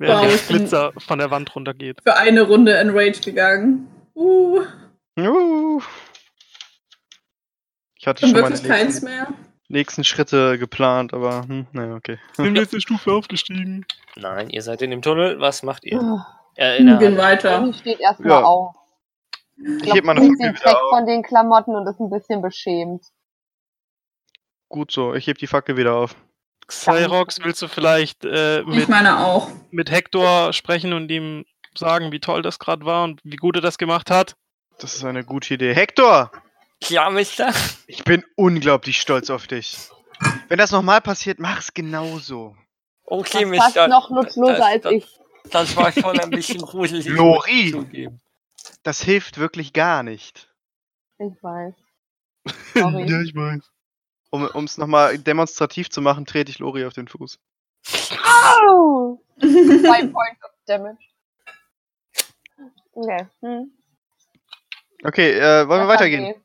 Während Wow, der ich Blitzer von der Wand runtergeht. Für eine Runde Enrage gegangen. Uh, Juhu. Ich hatte und schon meine wirklich keins nächsten, mehr. nächsten Schritte geplant, aber hm, naja, okay. Sind wir jetzt eine Stufe aufgestiegen? Nein, ihr seid in dem Tunnel. Was macht ihr? Ah, Äh, in Wir gehen weiter. Steht erstmal Ja. auf. Ich heb meine Fackel wieder weg auf. von den Klamotten und ist ein bisschen beschämt. Gut so, ich heb die Fackel wieder auf. Cyrox, willst du vielleicht äh, Ich mit, meine auch. mit Hector sprechen und ihm sagen, wie toll das gerade war und wie gut er das gemacht hat? Das ist eine gute Idee. Hector! Ja, Mister. Ich bin unglaublich stolz auf dich. Wenn das nochmal passiert, mach's genauso. Okay, Das fast Mister. noch nutzloser das- als das- ich. Das war schon ein bisschen gruselig. Lori! Das hilft wirklich gar nicht. Ich weiß. Sorry. ich weiß. Um es nochmal demonstrativ zu machen, trete ich Lori auf den Fuß. Au! Zwei Points of Damage. Okay. Hm. Okay, äh, wollen wir weitergehen? weh.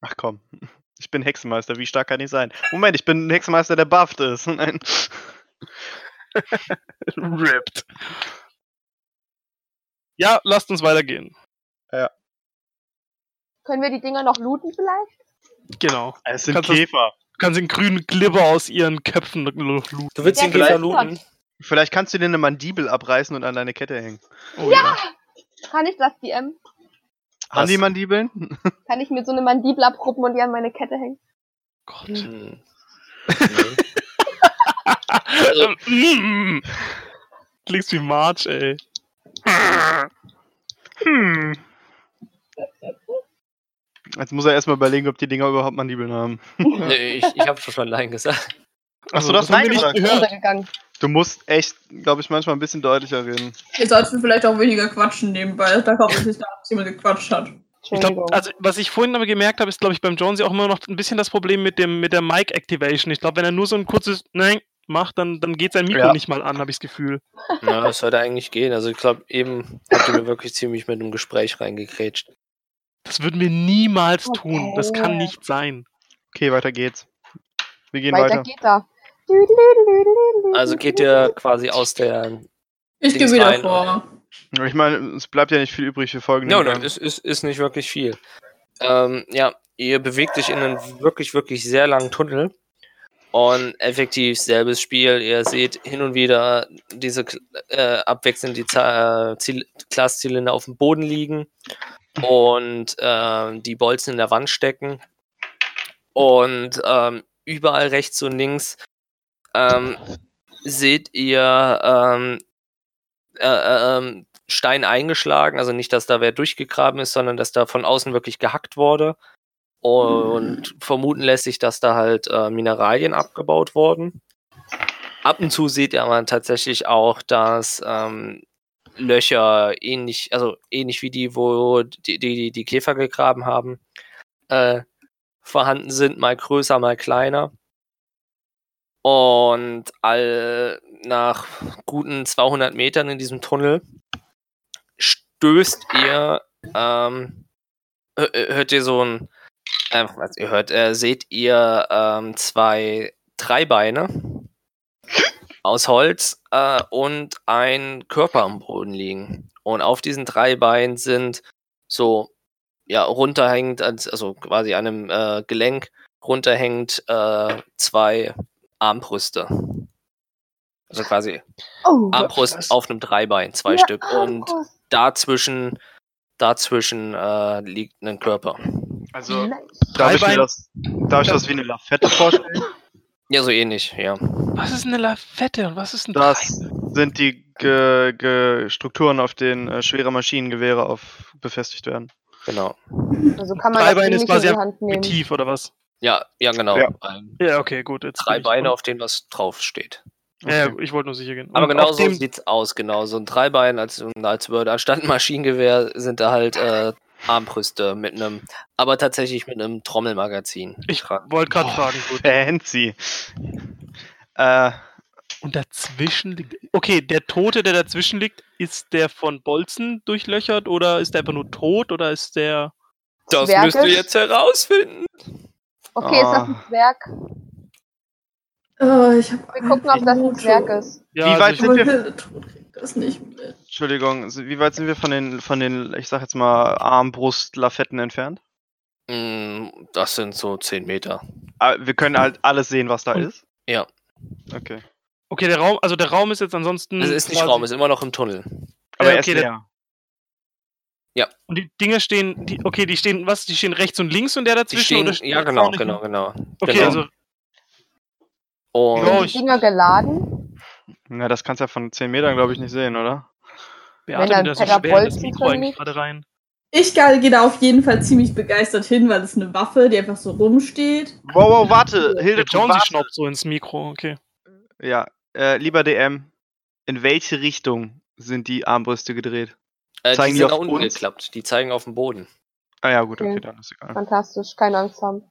Ach komm. Ich bin Hexenmeister, wie stark kann ich sein? Moment, ich bin ein Hexenmeister, der bufft ist. Nein. Ripped. Ja, lasst uns weitergehen. Können wir die Dinger noch looten vielleicht? Genau. Es sind Kannst du- Käfer. Du kannst den grünen Glibber aus ihren Köpfen looten. Du willst Ja, ihn gleich vielleicht- looten? Vielleicht kannst du dir eine Mandibel abreißen und an deine Kette hängen. Oh, ja. Kann ich das, DM? Haben die Mandibeln? Kann ich mir so eine Mandibel abruppen und die an meine Kette hängen? Gott. Hm. Also- Mm. Klingst wie March, ey. Hm. Jetzt muss er erstmal überlegen, ob die Dinger überhaupt Mandibeln haben. nee, ich, ich habe schon Nein gesagt. Achso, das das haben wir nicht gehört. Du musst echt, glaube ich, manchmal ein bisschen deutlicher reden. Jetzt sollten wir vielleicht auch weniger quatschen nebenbei. Da kommt es nicht nach, dass jemand gequatscht hat. Ich glaub, also was ich vorhin aber gemerkt habe, ist, glaube ich, beim Jonesy auch immer noch ein bisschen das Problem mit dem mit der Mic Activation. Ich glaube, wenn er nur so ein kurzes Nein macht, dann, dann geht sein Mikro Ja. nicht mal an, habe ich das Gefühl. Ja, das sollte eigentlich gehen. Also ich glaube, eben habt ihr mir wirklich ziemlich mit einem Gespräch reingekrätscht. Das würden wir niemals tun. Das kann Okay. nicht sein. Okay, weiter geht's. Wir gehen Weiter weiter. geht er. Also geht ihr quasi aus der. Ich gehe Dings wieder rein, vor. Ich meine, es bleibt ja nicht viel übrig für folgende. Ja, nein, es ist, ist nicht wirklich viel. Ähm, ja, ihr bewegt euch in einen wirklich, wirklich sehr langen Tunnel. Und effektiv selbes Spiel. Ihr seht hin und wieder diese äh, abwechselnd die äh, Glaszylinder auf dem Boden liegen und ähm, die Bolzen in der Wand stecken. Und ähm, überall rechts und links ähm, seht ihr ähm, äh, äh, ähm, Stein eingeschlagen, also nicht, dass da wer durchgegraben ist, sondern dass da von außen wirklich gehackt wurde. Und vermuten lässt sich, dass da halt äh, Mineralien abgebaut wurden. Ab und zu seht ihr aber tatsächlich auch, dass ähm, Löcher ähnlich, also ähnlich wie die, wo die, die, die Käfer gegraben haben, äh, vorhanden sind, mal größer, mal kleiner. Und all nach guten 200 Metern in diesem Tunnel stößt ihr, ähm, hö- hö- hört ihr so ein, äh, was ihr hört, äh, seht ihr ähm, zwei Dreibeine aus Holz äh, und ein Körper am Boden liegen. Und auf diesen drei Beinen sind so, ja, runterhängend, als- also quasi an einem äh, Gelenk runterhängend äh, zwei Armbrüste. Also quasi Oh, Armbrust auf einem Dreibein, zwei Ja, Stück. Und Armbrust. dazwischen, dazwischen äh, liegt ein Körper. Also, darf ich, das, darf ich das wie eine Lafette vorstellen? Ja, so ähnlich, ja. Was ist eine Lafette und was ist ein Das sind die Ge Ge Strukturen, auf denen äh, schwere Maschinengewehre auf befestigt werden. Genau. Also kann man Dreibein ist quasi tief oder was? Ja, ja, genau. Ja. Ein, Ja, okay, gut. Jetzt drei Beine, auf denen was draufsteht. Ja, Okay. ja, ich wollte nur sicher gehen. Aber Und genau auf so dem, sieht's aus, genau. So ein Dreibein, als, als würde anstatt ein Maschinengewehr sind da halt äh, Armbrüste mit einem, aber tatsächlich mit einem Trommelmagazin. Ich wollte gerade fragen. Gut. Fancy. Äh, Und dazwischen liegt. Okay, der Tote, der dazwischen liegt, ist der von Bolzen durchlöchert oder ist der einfach nur tot oder ist der. Das Zwerge? müsst ihr jetzt herausfinden. Okay, ist das ein Ah. Zwerg? Oh, ich hab Wir gucken, ob das ein Zwerg ist. Ja, Wie also weit sind wir- Das nicht. Entschuldigung, wie weit sind wir von den, von den, ich sag jetzt mal, Armbrust-Lafetten entfernt? Mm, Das sind so 10 Meter. Ah, Wir können halt alles sehen, was da Und- ist? Ja. Okay. Okay, der Raum, also der Raum ist jetzt ansonsten. Es ist nicht Raum, es ist immer noch im Tunnel. Aber Äh, er okay, ist der- leer. Und die Dinge stehen, die, okay, die stehen, was? Die stehen rechts und links und der Die dazwischen? stehen, ja genau, genau, genau. Okay, genau. also Und Ja, die Dinger geladen? Na, das kannst du ja von 10 Metern, glaube ich, nicht sehen, oder? Beate, da ein das ist fetter schwer das Mikro gerade rein. Ich gehe gehe da auf jeden Fall ziemlich begeistert hin, weil es eine Waffe, die einfach so rumsteht. Wow, wow, warte, Der Hilde, Jonesy warte. schnaubt so ins Mikro, okay. Ja, äh, lieber DM, in welche Richtung sind die Armbrüste gedreht? äh, zeigen die die sind auf nach unten uns? geklappt. Die zeigen auf den Boden. Ah ja, gut, okay, Okay. dann ist egal. Fantastisch, keine Angst haben.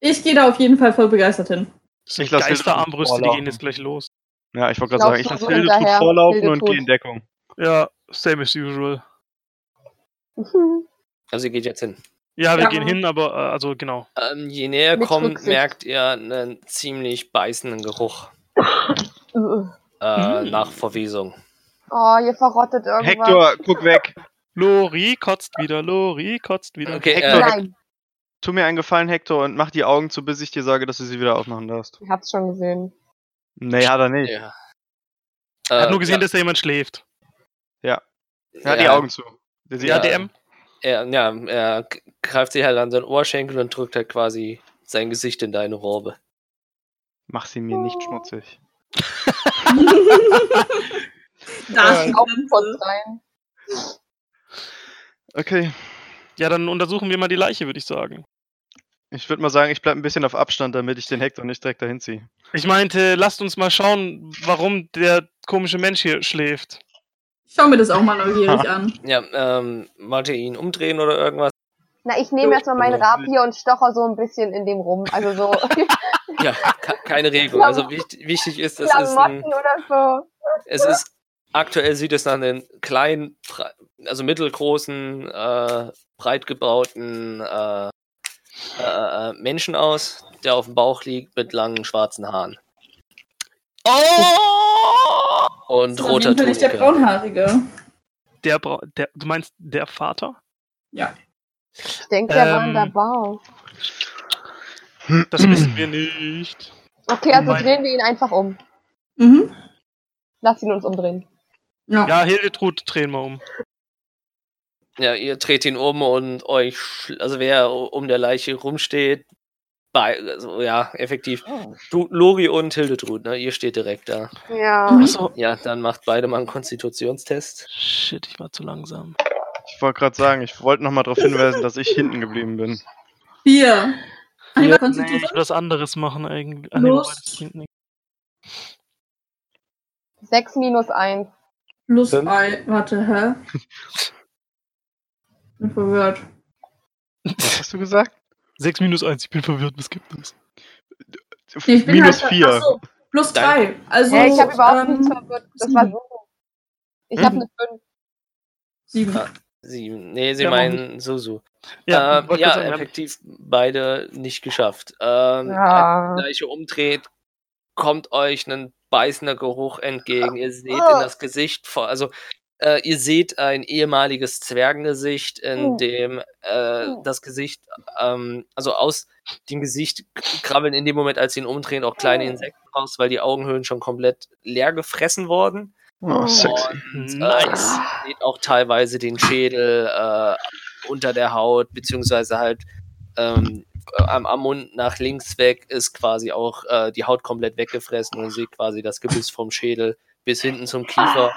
Ich gehe da auf jeden Fall voll begeistert hin. Das sind Ich lass Hilde Geisterarmbrüste, die gehen jetzt gleich los. Ja, ich wollte gerade sagen, ich lasse Hilde hinterher, vorlaufen Hilde und gehe in Deckung. Ja, same as usual. Also ihr geht jetzt hin. Ja, wir Ja. gehen hin, aber äh, also genau. Ähm, je näher Mit kommt, Rücksicht. merkt ihr einen ziemlich beißenden Geruch äh, Mm. nach Verwesung. Oh, ihr verrottet irgendwas. Hector, guck weg. Lori kotzt wieder, Lori kotzt wieder. Okay, Hector, äh, Nein, Tu mir einen Gefallen, Hector, und mach die Augen zu, bis ich dir sage, dass du sie wieder aufmachen darfst. ich hab's schon gesehen. Nee, hat er nicht. ja. Er hat Äh, nur gesehen, ja, dass da jemand schläft. Er hat die ja, Augen zu. Der sieht Ja, Ja. DM. Er, ja, er greift sich halt an seinen Ohrschenkel und drückt halt quasi sein Gesicht in deine Robe. Mach sie mir nicht schmutzig. Da Äh, die Grenze. rein. Okay. Ja, dann untersuchen wir mal die Leiche, würde ich sagen. Ich würde mal sagen, ich bleib ein bisschen auf Abstand, damit ich den Hector nicht direkt dahin ziehe. Ich meinte, lasst uns mal schauen, warum der komische Mensch hier schläft. Ich schau mir das auch mal neugierig an. Ja, ähm, wollt ihr ihn umdrehen oder irgendwas? Na, ich nehme erstmal meinen Rapier und stocher so ein bisschen in dem rum. Also so Ja, ke- keine Regung. Also wichtig, wichtig ist, es ist Klamotten ein, oder so. es ist aktuell sieht es nach einem kleinen, also mittelgroßen, äh, breit gebauten äh, äh, äh, Menschen aus, der auf dem Bauch liegt mit langen schwarzen Haaren Oh! und Das ist auf roter nicht der Tunika. Braunhaarige. Der, Bra der, du meinst der Vater? Ja. Ich denke, der war in der Ähm. Bar. Das wissen wir nicht. Okay, also mein- drehen wir ihn einfach um. Mhm. Lass ihn uns umdrehen. Ja. Ja, Hildetrud drehen wir um. Ja, ihr dreht ihn um und euch, also wer um der Leiche rumsteht, bei, also ja, effektiv. Du, Lori und Hildetrud, ne? Ihr steht direkt da. Ja. Achso. Ja, dann macht beide mal einen Konstitutionstest. Shit, ich war zu langsam. Ich wollte gerade sagen, ich wollte nochmal darauf hinweisen, dass ich hinten geblieben bin. Vier. Ja, Einmal nee, ich Konstitution will was anderes machen eigentlich. Bringt nichts. Sechs minus eins. plus Fünf. ein. Warte, hä? Bin verwirrt. Was hast du gesagt? 6 minus 1, ich bin verwirrt, was gibt es? Nee, ich bin Minus halt, vier. Ach so, plus Danke. drei. Also, Hä, ich habe überhaupt ähm, nichts verwirrt. Das war sieben. so. Ich habe Mhm. eine 5. Sieben. Ah. Sie, nee, sie Ja, meinen Susu. Ja, ähm, ja sagen, wir haben- effektiv beide nicht geschafft. Ähm, Ja. Als die Leiche umdreht, kommt euch ein beißender Geruch entgegen. Ihr seht in das Gesicht, vor, also äh, ihr seht ein ehemaliges Zwergengesicht, in Oh. dem äh, Oh. das Gesicht, ähm, also aus dem Gesicht krabbeln in dem Moment, als sie ihn umdrehen, auch kleine Oh. Insekten raus, weil die Augenhöhlen schon komplett leer gefressen wurden. Oh, sexy. Und Nice. äh, seht auch teilweise den Schädel äh, unter der Haut, beziehungsweise halt ähm, am, am Mund nach links weg ist quasi auch äh, die Haut komplett weggefressen und ihr seht quasi das Gebiss vom Schädel bis hinten zum Kiefer.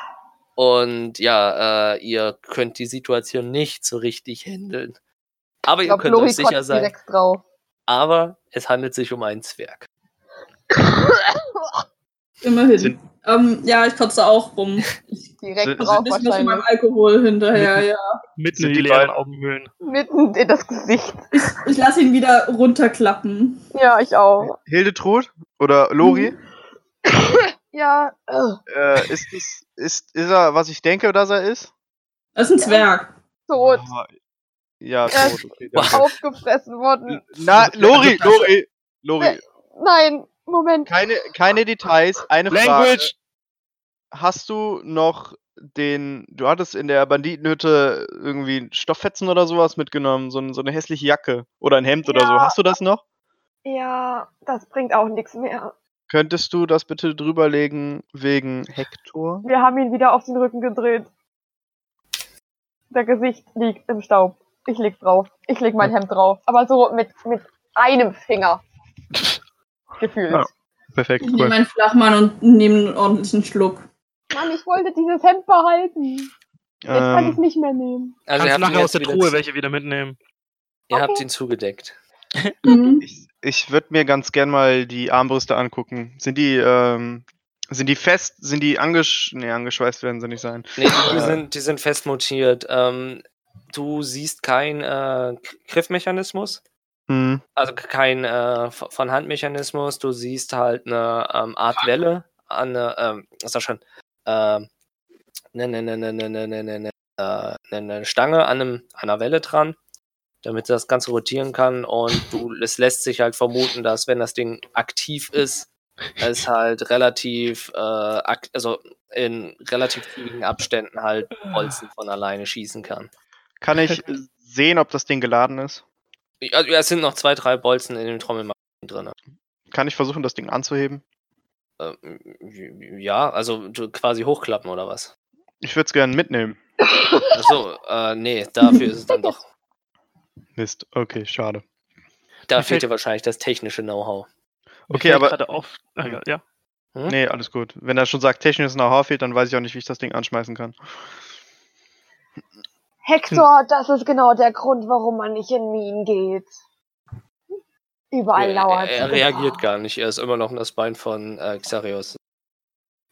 Und ja, äh, ihr könnt die Situation nicht so richtig handeln. Aber Ich ihr könnt Lori euch sicher sein, aber es handelt sich um einen Zwerg. Immerhin. Sind- ähm, ja, ich kotze auch rum. Ich Direkt drauf meinem. Alkohol hinterher, ja. Mitten in die leeren Augenhöhlen. Mitten in das Gesicht. Ich lasse ihn wieder runterklappen. Ja, ich auch. Hildetrud oder Lori, Ja. äh, äh, ist, es, ist, ist er, was ich denke, dass er ist? Das ist ein Zwerg. Tot. Ah, Ja, Äh, tot, okay. danke. Aufgefressen worden. Na, Lori, Lori, Lori, Nein, Moment. keine, keine Details, eine Frage. Language! hast du noch den, du hattest in der Banditenhütte irgendwie Stofffetzen oder sowas mitgenommen, so, so eine hässliche Jacke oder ein Hemd oder so. Ja. Hast du das noch? Ja, das bringt auch nichts mehr. Könntest du das bitte drüberlegen wegen Hector? Wir haben ihn wieder auf den Rücken gedreht. Der Gesicht liegt im Staub. Ich leg drauf. Ich leg mein Hemd drauf. Aber so mit, mit einem Finger. Gefühlt. Ja. Perfekt, Ich nehme cool. meinen Flachmann und nehme einen ordentlichen Schluck. Mann, ich wollte dieses Hemd behalten. Jetzt kann ich Ähm, nicht mehr nehmen. Also Kannst habt, ihn nachher aus der Truhe welche wieder mitnehmen. ihr habt Okay. ihn zugedeckt. Mhm. ich ich würde mir ganz gern mal die Armbrüste angucken. Sind die, ähm, sind die fest, sind die angesch nee, angeschweißt werden sie nicht sein. Nee, die, Äh. sind, die sind fest montiert. Ähm, du siehst keinen äh, Griffmechanismus, Hm. also kein äh, von Handmechanismus. Du siehst halt eine ähm, Art Welle an eine, ähm, was ist schon, ähm, ne, ne, ne, ne, ne, ne, ne, ne, ne, äh, ne, ne Stange an, einem, an einer Welle dran, damit das Ganze rotieren kann. Und du, es lässt sich halt vermuten, dass wenn das Ding aktiv ist, es halt relativ, äh, also in relativ zügigen Abständen halt Bolzen von alleine schießen kann. Kann ich sehen, ob das Ding geladen ist? Also, es sind noch zwei, drei Bolzen in dem Trommelmaschinen drin. Kann ich versuchen, das Ding anzuheben? Ähm, ja, also quasi hochklappen oder was? Ich würde es gerne mitnehmen. Achso, äh, nee, dafür ist es dann doch. Mist. Okay, schade. Da fehlt dir wahrscheinlich das technische Know-how. Okay, aber- gerade auf. Ah, ja, ja. Hm? Nee, alles gut. Wenn er schon sagt, technisches Know-how fehlt, dann weiß ich auch nicht, wie ich das Ding anschmeißen kann. Hector, das ist genau der Grund, warum man nicht in Minen geht. Überall er, lauert er die reagiert gar nicht, er ist immer noch das Bein von äh, Xarios.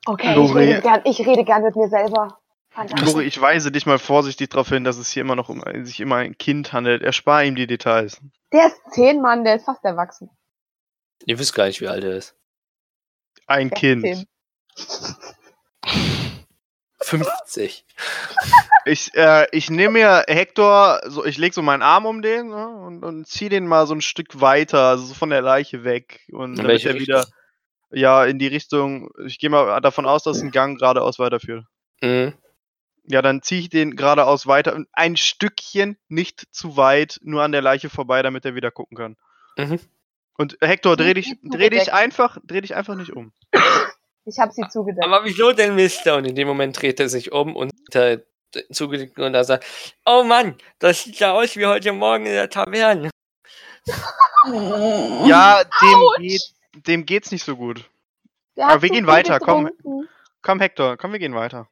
Okay, ich rede, gern, ich rede gern mit mir selber. Lori, ich weise dich mal vorsichtig darauf hin, dass es hier immer noch um sich immer ein Kind handelt. Erspar ihm die Details. Der ist zehn Mann, der ist fast erwachsen. Ihr wisst gar nicht, wie alt er ist. Ein Kind. 16. 50. Ich, äh, ich nehme mir Hector, so, ich leg so meinen Arm um den ne, und, und zieh den mal so ein Stück weiter, also so von der Leiche weg. Und damit er wieder, ja, in die Richtung, ich gehe mal davon aus, dass ein Gang geradeaus weiterführt. Mhm. Ja, dann ziehe ich den geradeaus weiter und ein Stückchen, nicht zu weit, nur an der Leiche vorbei, damit er wieder gucken kann. Mhm. Und äh, Hector, dreh dich, dreh dich einfach, dreh dich einfach nicht um. Ich habe sie zugedeckt. Aber wieso denn Mister? Und in dem Moment dreht er sich um und äh, zugedeckt und er sagt, oh Mann, das sieht ja aus wie heute Morgen in der Taverne. Ja, dem, geht, dem geht's nicht so gut. Der aber wir gehen weiter, komm. getrunken. Komm, Hector, komm, wir gehen weiter.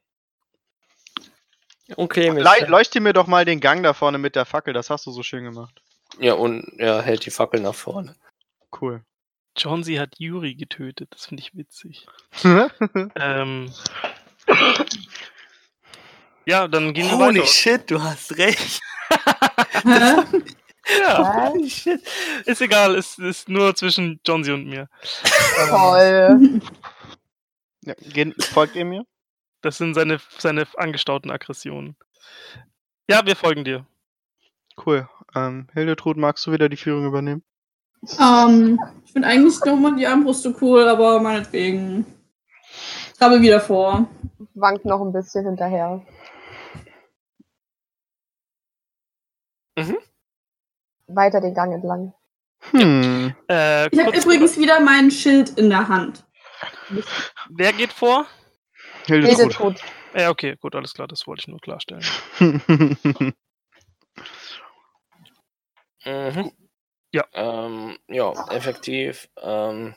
Okay, Le leuchte mir doch mal den Gang da vorne mit der Fackel, das hast du so schön gemacht. Ja, und er hält die Fackel nach vorne. Cool. Johnsy hat Yuri getötet. Das finde ich witzig. Ähm, ja, dann gehen wir weiter. shit, du hast recht. Ja, Was? shit. Ist egal, es ist nur zwischen Johnsy und mir. Toll. ja, gehen, folgt ihr mir? Das sind seine, seine angestauten Aggressionen. Ja, wir folgen dir. Cool. Ähm, Hildetrud, magst du wieder die Führung übernehmen? Ähm, ich finde eigentlich nochmal die Armbrüste cool, aber meinetwegen. Trabe wieder vor. Wankt noch ein bisschen hinterher. Mhm. Weiter den Gang entlang. Hm. Äh, Ich habe übrigens wieder mein Schild in der Hand. Wer geht vor? Hildetrud. Hildetrud. Ja, okay, gut, alles klar, das wollte ich nur klarstellen. Mhm. Ja. Ähm, ja, effektiv. Ähm,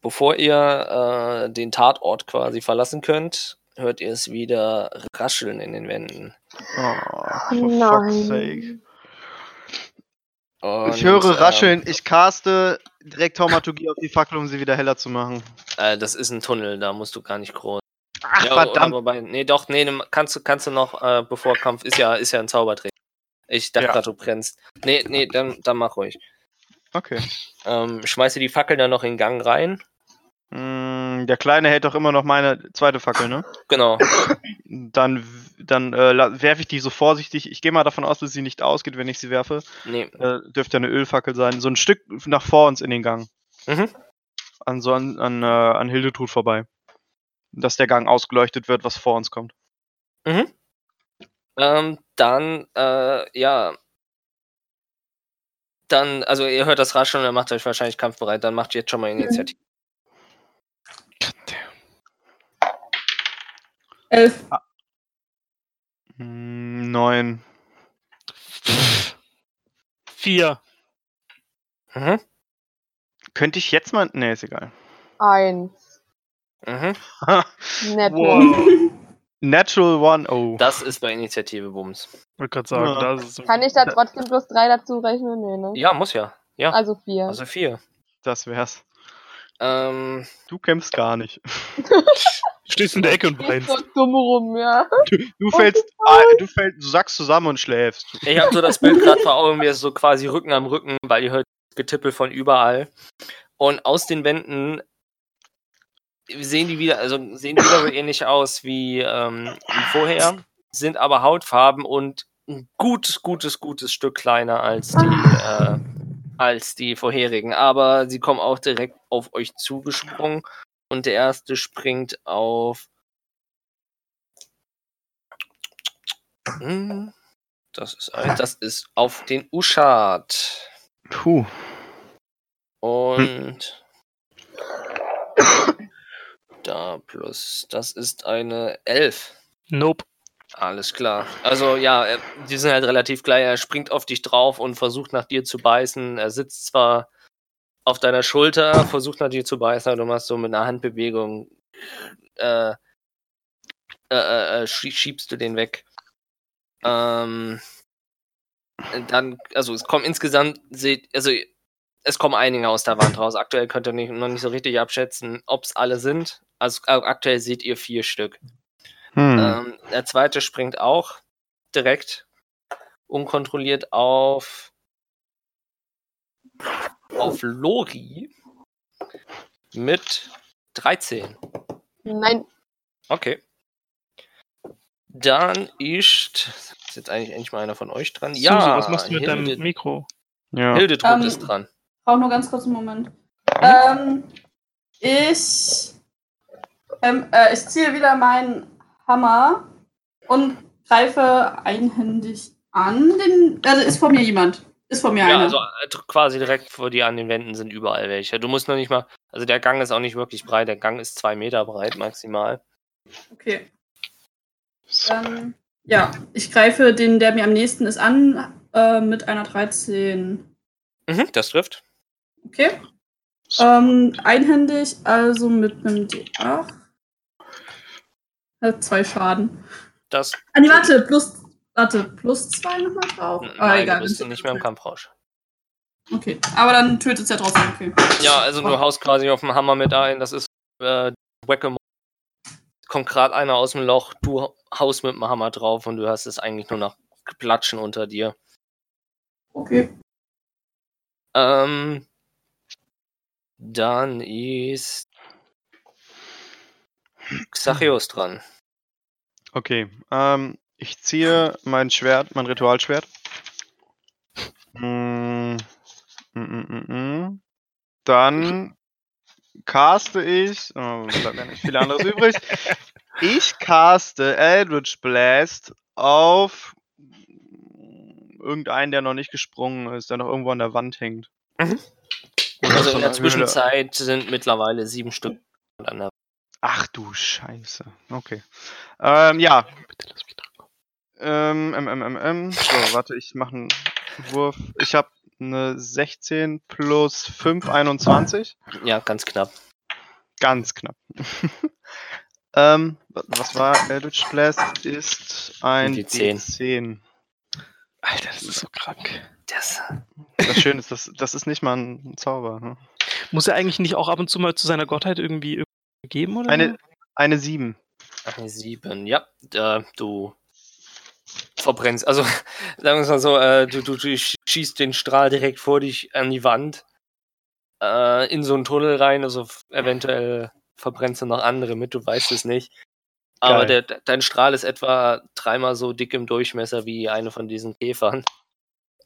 bevor ihr äh, den Tatort quasi verlassen könnt, hört ihr es wieder rascheln in den Wänden. oh, Oh for fuck's sake. nein. Und, Ich höre ähm, rascheln, ich caste direkt Taumaturgie auf die Fackel, um sie wieder heller zu machen. Äh, das ist ein Tunnel, da musst du gar nicht groß. Ach, ja, verdammt. wobei, nee, doch, nee, ne, kannst du, kannst du noch, äh, bevor Kampf, ist ja, ist ja ein Zaubertrick. Ich dachte Ja. grad, du brennst. Nee, nee, dann, dann mach ruhig. Okay. Ähm, schmeiße die Fackel dann noch in den Gang rein. Mm, der Kleine hält doch immer noch meine zweite Fackel, ne? Genau. Dann, dann äh, werfe ich die so vorsichtig. Ich gehe mal davon aus, dass sie nicht ausgeht, wenn ich sie werfe. Nee. Äh, dürfte eine Ölfackel sein. So ein Stück nach vor uns in den Gang. Mhm. An, so an, an, äh, an Hildetrud vorbei. Dass der Gang ausgeleuchtet wird, was vor uns kommt. Mhm. Ähm, dann, äh, ja. Dann, also ihr hört das Rascheln und er macht euch wahrscheinlich kampfbereit. Dann macht ihr jetzt schon mal Initiative. Elf. Hm, Neun. Vier. Mhm. Könnte ich jetzt mal. Nee, ist egal. Eins. Mhm. Nett. Wow. Natural One. Oh. Das ist bei Initiative Bums. Wollte gerade sagen, Ja. da ist so. Kann ich da trotzdem plus drei dazu rechnen? Nee, ne? Ja, muss ja. Ja. Also vier. Also vier. Das wär's. Ähm, Du kämpfst gar nicht. Stehst in der Ecke und weinst. so dumm rum, ja. Du fällst, ah, du fällst, du sackst zusammen und schläfst. ich habe so das Bild gerade vor Augen, wie es so quasi Rücken am Rücken, weil ihr hört Getippel von überall. Und aus den Wänden sehen die wieder, also sehen die wieder so ähnlich aus wie, ähm, wie vorher, sind aber Hautfarben und ein gutes, gutes, gutes Stück kleiner als die, äh, als die vorherigen. Aber sie kommen auch direkt auf euch zugesprungen und der erste springt auf. Hm, Das ist, ein, das ist auf den Uschat. Puh. Und da plus, das ist eine 11. Nope. Alles klar. Also ja, er- die sind halt relativ gleich. Er springt auf dich drauf und versucht nach dir zu beißen. Er sitzt zwar auf deiner Schulter, versucht nach dir zu beißen, aber du machst so mit einer Handbewegung, äh, äh, äh, äh, schie- schiebst du den weg. Ähm, dann, also es kommen insgesamt, seht, also es kommen einige aus der Wand raus. Aktuell könnt ihr nicht, noch nicht so richtig abschätzen, ob es alle sind. Also äh, aktuell seht ihr vier Stück. Hm. Ähm, der zweite springt auch direkt unkontrolliert auf auf Lori mit 13. Nein. Okay. Dann ist, ist jetzt eigentlich endlich mal einer von euch dran. Susi, ja, was machst du mit deinem Hilde, Mikro? ja. Hildetrud Ähm, ist dran. Brauche nur ganz kurz einen Moment. Ähm, ich, ähm, äh, ich ziehe wieder meinen Hammer und greife einhändig an. Den, also ist vor mir jemand. Ist vor mir Ja, einer. also äh, quasi direkt vor dir an den Wänden sind überall welche. Du musst noch nicht mal, also der Gang ist auch nicht wirklich breit, der Gang ist zwei Meter breit maximal. Okay. Dann, ja, ich greife den, der mir am nächsten ist, an äh, mit einer 13. Mhm, das trifft. Okay. Ähm, einhändig, also mit einem D8. Hat zwei Schaden. Das Ah, nee, warte, plus, warte, plus zwei nochmal drauf. Ah, Nein, egal. du bist dann- nicht mehr im Kampfrausch. Okay, aber dann tötet es ja trotzdem, okay. Ja, also du haust quasi auf dem Hammer mit ein. Das ist äh, Whack-a-Mole. Kommt gerade einer aus dem Loch, du haust mit dem Hammer drauf und du hast es eigentlich nur noch Platschen unter dir. Okay. Ähm, dann ist Xachios dran. Okay. Ähm, ich ziehe mein Schwert, mein Ritualschwert. Mm, mm, mm. Dann caste ich. Oh, bleibt mir nicht viel anderes übrig. Ich caste Eldritch Blast auf irgendeinen, der noch nicht gesprungen ist, der noch irgendwo an der Wand hängt. Mhm. Also so in der Höhle. Zwischenzeit sind mittlerweile sieben Stück an der Ach du Scheiße. Okay. Ähm, ja. Bitte lass mich dran. Ähm, ähm, ähm, ähm. So, warte, ich mache einen Wurf. Ich habe eine 16 plus 5, 21. Ja, ganz knapp. Ganz knapp. ähm, wa- was war Eldritch Blast? Ist ein Die 10. D10. Alter, das ist so krank. Das, Das Schöne ist, das, das ist nicht mal ein Zauber. Ne? Muss er eigentlich nicht auch ab und zu mal zu seiner Gottheit irgendwie geben oder? Eine, eine 7. eine sieben. Ja, äh, du verbrennst. Also, sagen wir es mal so, äh, du, du, du schießt den Strahl direkt vor dich an die Wand, äh, in so einen Tunnel rein, also eventuell verbrennst du noch andere mit, du weißt es nicht. Aber der, dein Strahl ist etwa dreimal so dick im Durchmesser wie eine von diesen Käfern.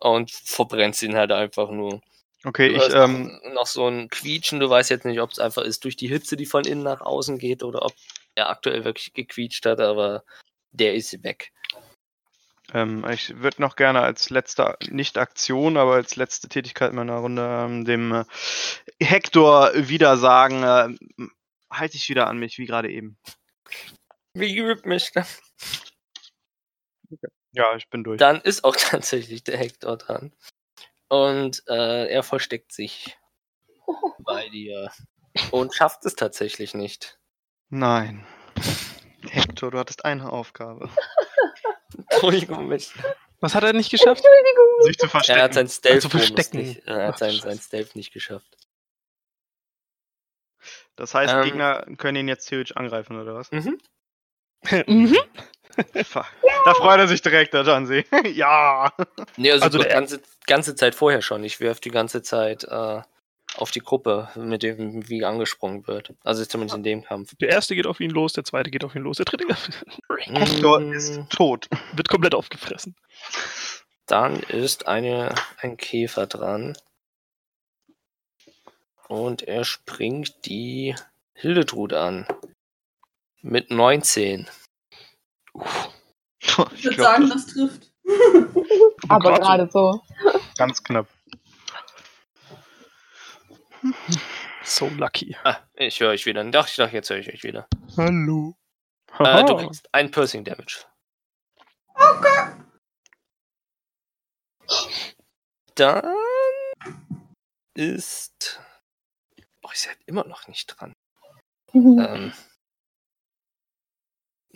Und verbrennst ihn halt einfach nur. Okay, ich, ähm, noch, so ein Quietschen, du weißt jetzt nicht, ob es einfach ist durch die Hitze, die von innen nach außen geht, oder ob er aktuell wirklich gequietscht hat, aber der ist weg. Ähm, ich würde noch gerne als letzte, nicht Aktion, aber als letzte Tätigkeit meiner Runde ähm, dem äh, Hector wieder sagen, äh, halt dich wieder an mich, wie gerade eben. Wie geübt mich. ne? Ja, ich bin durch. Dann ist auch tatsächlich der Hector dran. Und äh, er versteckt sich bei dir. Und schafft es tatsächlich nicht. Nein. Hector, du hattest eine Aufgabe. Entschuldigung, mich. Was hat er nicht geschafft? Entschuldigung. Sich zu verstecken. Er hat sein Stealth zu verstecken. nicht, er hat Ach, sein, sein Stealth nicht geschafft. Das heißt, Ähm. Gegner können ihn jetzt theoretisch angreifen, oder was? Mhm. Mhm. Da freut er sich direkt, der Jansi. ja. Nee, also, Also die ganze, ganze Zeit vorher schon. Ich werfe die ganze Zeit äh, auf die Gruppe, mit dem wie angesprungen wird. Also zumindest in dem Kampf. Der erste geht auf ihn los, der zweite geht auf ihn los, der dritte Hector ist tot. wird komplett aufgefressen. Dann ist eine, ein Käfer dran. Und er springt die Hildetrud an. Mit 19. Ich Ich würde sagen, das trifft. Aber so. gerade so. ist ganz knapp. So lucky. Ah, ich höre euch wieder. Doch, ich dachte, jetzt höre ich euch wieder. Hallo. Äh, du kriegst ein Piercing Damage. Dann ist. Oh, ich seid immer noch nicht dran. Ähm,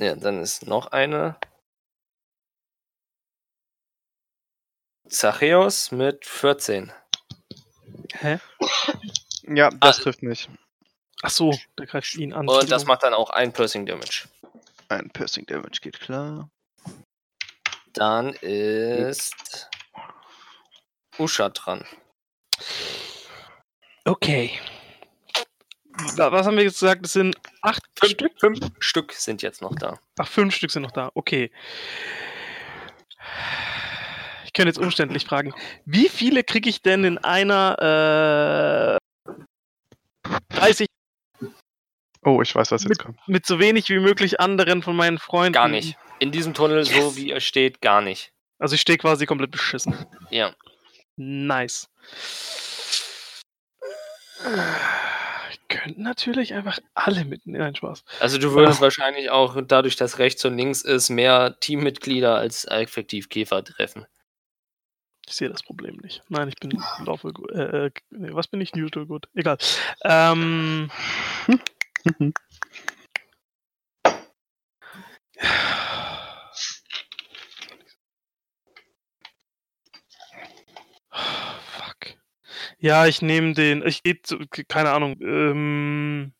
ja, dann ist noch eine. Zachäus mit 14. Hä? Ja, das Ah. trifft mich. Ach so, der greift ihn an. Und das macht dann auch ein Piercing Damage. Ein Piercing Damage geht klar. Dann ist Usha dran. Okay. Wa- Was haben wir jetzt gesagt? Es sind acht Fünf Stück? Fünf Stück sind jetzt noch da. Ach, fünf Stück sind noch da. Okay. Ich könnte jetzt umständlich fragen. Wie viele kriege ich denn in einer äh, 30 Oh, ich weiß, was jetzt Mit- kommt. mit so wenig wie möglich anderen von meinen Freunden? Gar nicht. In diesem Tunnel, so wie er steht, gar nicht. Also ich stehe quasi komplett beschissen. Ja. Nice. Ich könnte natürlich einfach alle mitnehmen. Nein, Spaß. Also du würdest wahrscheinlich auch dadurch, dass rechts und links ist, mehr Teammitglieder als effektiv Käfer treffen. Ich sehe das Problem nicht. Nein, ich bin laufe gut. Äh, äh, nee, was bin ich? Neutral gut. Egal. Ähm, Ja, ich nehme den. Ich gehe zu. Keine Ahnung. Ähm,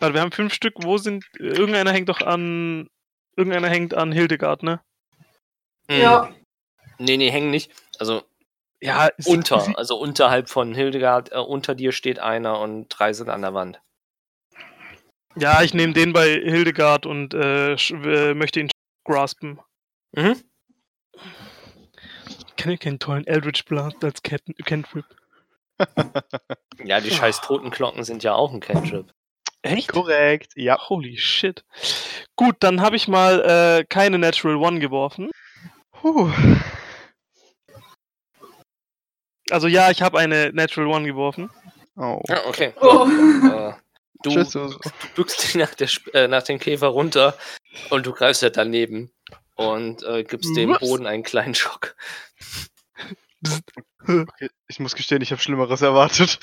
warte, wir haben fünf Stück. Wo sind. Irgendeiner hängt doch an. Irgendeiner hängt an Hildegard, ne? Hm. Ja. Nee, nee, hängen nicht. Also Ja, ist- unter, sie- also unterhalb von Hildegard, äh, unter dir steht einer und drei sind an der Wand. Ja, ich nehme den bei Hildegard und äh, äh, möchte ihn graspen. Mhm. Ja keinen tollen Eldritch Blast als Cantrip. Ja, die scheiß Totenglocken sind ja auch ein Cantrip. Echt? Korrekt, ja. Holy shit. Gut, dann habe ich mal äh, keine Natural One geworfen. Puh. Also ja, ich habe eine Natural One geworfen. Oh. Ja, okay. Oh. Äh, du. Susu. bückst dich nach, der, äh, nach dem Käfer runter und du greifst ja daneben und äh, gibst dem Ups. Boden einen kleinen Schock. Okay, ich muss gestehen, ich habe Schlimmeres erwartet.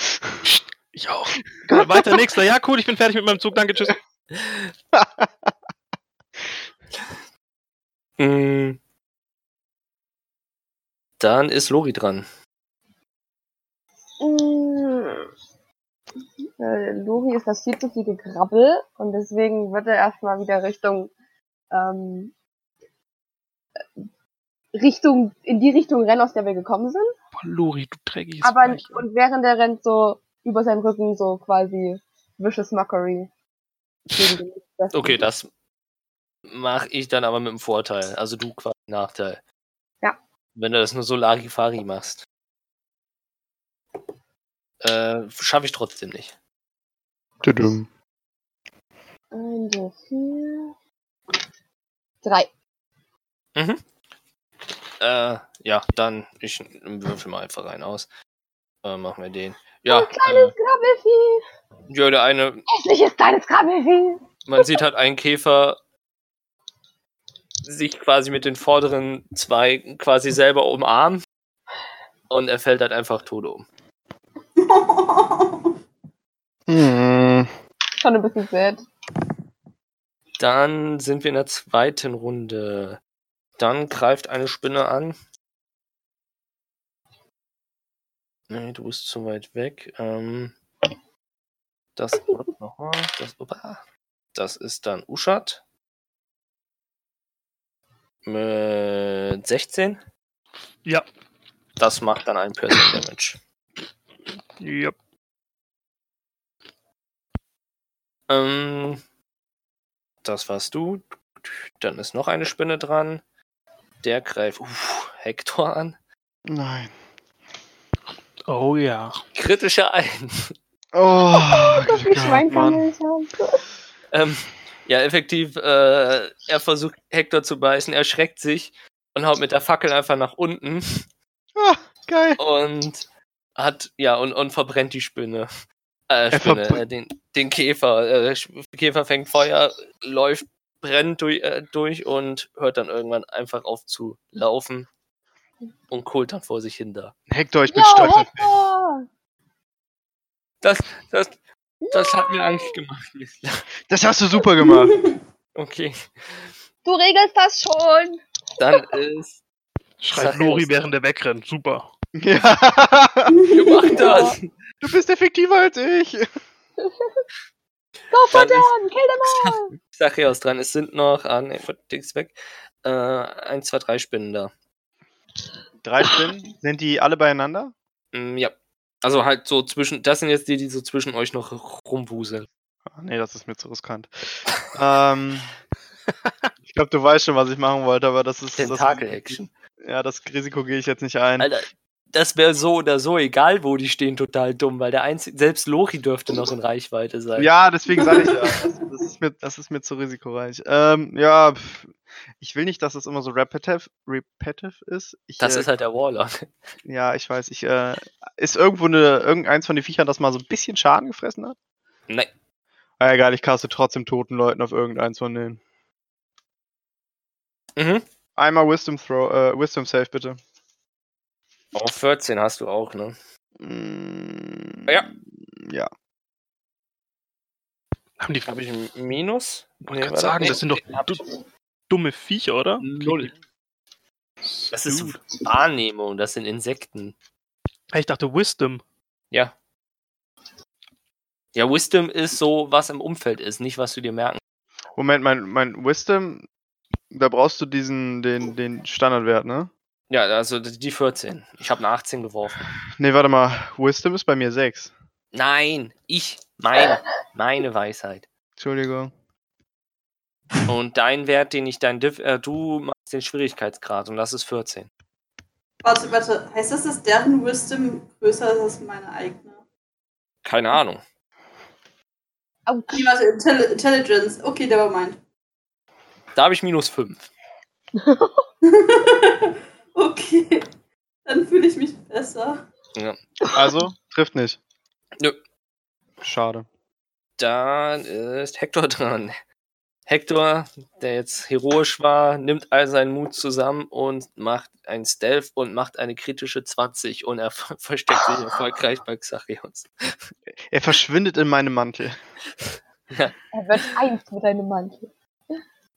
Ich auch. Weiter, nächster. Ja, cool, ich bin fertig mit meinem Zug. Danke, tschüss. Mm. Dann ist Lori dran. Mm. Äh, Lori ist das viel zu viel Gekrabbel und deswegen wird er erstmal wieder Richtung ähm, äh, Richtung in die Richtung rennen, aus der wir gekommen sind. Boah, Lori, du dreckiges Aber Weich. und während er rennt so über seinen Rücken so quasi vicious mockery. Okay, das mache ich dann aber mit dem Vorteil. Also du quasi Nachteil. Ja. Wenn du das nur so Larifari machst. Äh, schaffe ich trotzdem nicht. Tudum. Ein, zwei, vier. Drei. Äh, ja, dann ich würfel mal einfach rein aus. Äh, machen wir den. Ja, Ein kleines äh, Krabbelvieh. ja, der eine, Hässliches kleines Krabbelvieh. man sieht halt einen Käfer sich quasi mit den vorderen zwei quasi selber umarmen und er fällt halt einfach tot um. Hm. Schon ein bisschen sad. Dann sind wir in der zweiten Runde. Dann greift eine Spinne an. Nee, du bist zu weit weg. Ähm, das, nochmal, das, das ist dann Uschat. Mit 16. Ja. Das macht dann einen Piercing Damage. Ja. Ähm, das warst du. Dann ist noch eine Spinne dran. Der greift uff, Hector an. Nein. Oh ja. Kritischer ein. Oh, Das Schwein gehabt, Mann. kann Ähm, ja, effektiv, äh, er versucht Hector zu beißen, er schreckt sich und haut mit der Fackel einfach nach unten Ah, geil. und hat, ja, und, und verbrennt die Spinne. Äh, Spinne, äh, den, den Käfer. Äh, Käfer fängt Feuer, läuft, brennt durch, äh, durch und hört dann irgendwann einfach auf zu laufen und kohlt dann vor sich hin da. Hector, ich bin stolz. auf dich. Hector! Das, das, das hat mir Angst gemacht. Das hast du super gemacht. Okay, Du regelst das schon. dann ist. Schreit Sag Lori, während er wegrennt. Super. ja. Du machst das! Du bist effektiver als ich. Go for Dann ist- them! Kill them all! Sachios dran. Es sind noch, ah, ne, Dings weg. Äh, eins, zwei, drei Spinnen da. Drei Spinnen? Sind die alle beieinander? Mm, ja. Also halt so zwischen, das sind jetzt die, die so zwischen euch noch rumwuseln. Ah, nee, das ist mir zu riskant. ähm, ich glaube, du weißt schon, was ich machen wollte, aber das ist. das- Tentakel-Action. Ja, das Risiko gehe ich jetzt nicht ein. Alter, das wäre so oder so, egal wo die stehen, total dumm, weil der einzige, selbst Lori dürfte noch in Reichweite sein. Ja, deswegen sage ich ja. Das, das, ist mir, das ist mir zu risikoreich. Ähm, ja, ich will nicht, dass es immer so repetitive, repetitive ist. Ich, Das äh, ist halt der Warlock. Ja, ich weiß. Ich, äh, ist irgendwo eine, irgendeins von den Viechern, das mal so ein bisschen Schaden gefressen hat? Nein. Ah, egal, ich caste trotzdem toten Leuten auf irgendeins von denen. Mhm. Einmal Wisdom Throw, äh, Wisdom Save bitte. Auf 14 hast du auch, ne? Mm, Ja. Ja. Haben die Habe ich ein Minus? Ich wollte Nee, gerade warte, sagen, das sind doch hab du- dumme Viecher, oder? Null. Das ist. Wahrnehmung, das sind Insekten. Ich dachte Wisdom. Ja. Ja, Wisdom ist so, was im Umfeld ist, nicht was du dir merken. Moment, mein, mein Wisdom, da brauchst du diesen, den, den Standardwert, ne? Ja, also die 14. Ich habe eine 18 geworfen. Ne, warte mal. Wisdom ist bei mir 6. Nein, ich, meine, meine Weisheit. Entschuldigung. Und dein Wert, den ich dein Diff, äh, du machst den Schwierigkeitsgrad und das ist 14. Warte, warte. Heißt das, dass deren Wisdom größer ist als meine eigene? Keine Ahnung. Nee, warte, Intelli Intelligence. Okay, der war mein. Da habe ich minus 5. okay. Dann fühle ich mich besser. Also, trifft nicht. Nö. Schade. Dann ist Hector dran. Hector, der jetzt heroisch war, nimmt all seinen Mut zusammen und macht ein Stealth und macht eine kritische 20 und er ver- versteckt sich erfolgreich bei Xachios. Er verschwindet in meinem Mantel. Er wird eins mit deinem Mantel.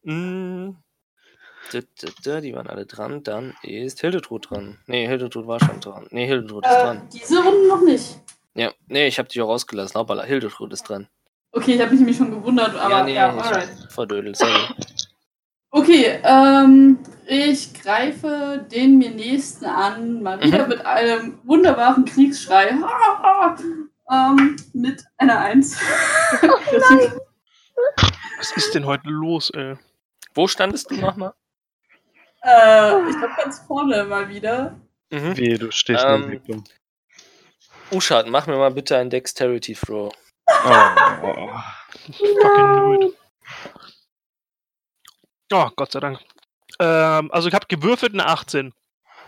Mm. Die waren alle dran. Dann ist Hildetrud dran. Nee, Hildetrud war schon dran. Nee, Hildetrud ist Äh, dran. diese Runde noch nicht. Ja, nee, ich habe dich auch rausgelassen. Hoppala, Hildetrud ist dran. Okay, ich habe mich nämlich schon gewundert, aber nee, ja, ich alright. hab verdödelt, sorry. Okay, ähm, ich greife den mir nächsten an, mal wieder Mhm. mit einem wunderbaren Kriegsschrei. ähm, mit einer Eins. Kritik. Was ist denn heute los, ey? Wo standest du nochmal? Äh, ich glaube ganz vorne mal wieder. Mhm. Wie, du stehst Ähm, in Siebung. Uschat, mach mir mal bitte einen Dexterity Throw. Oh. Fucking Nude. Oh, Gott sei Dank. Ähm, also ich habe gewürfelt eine 18.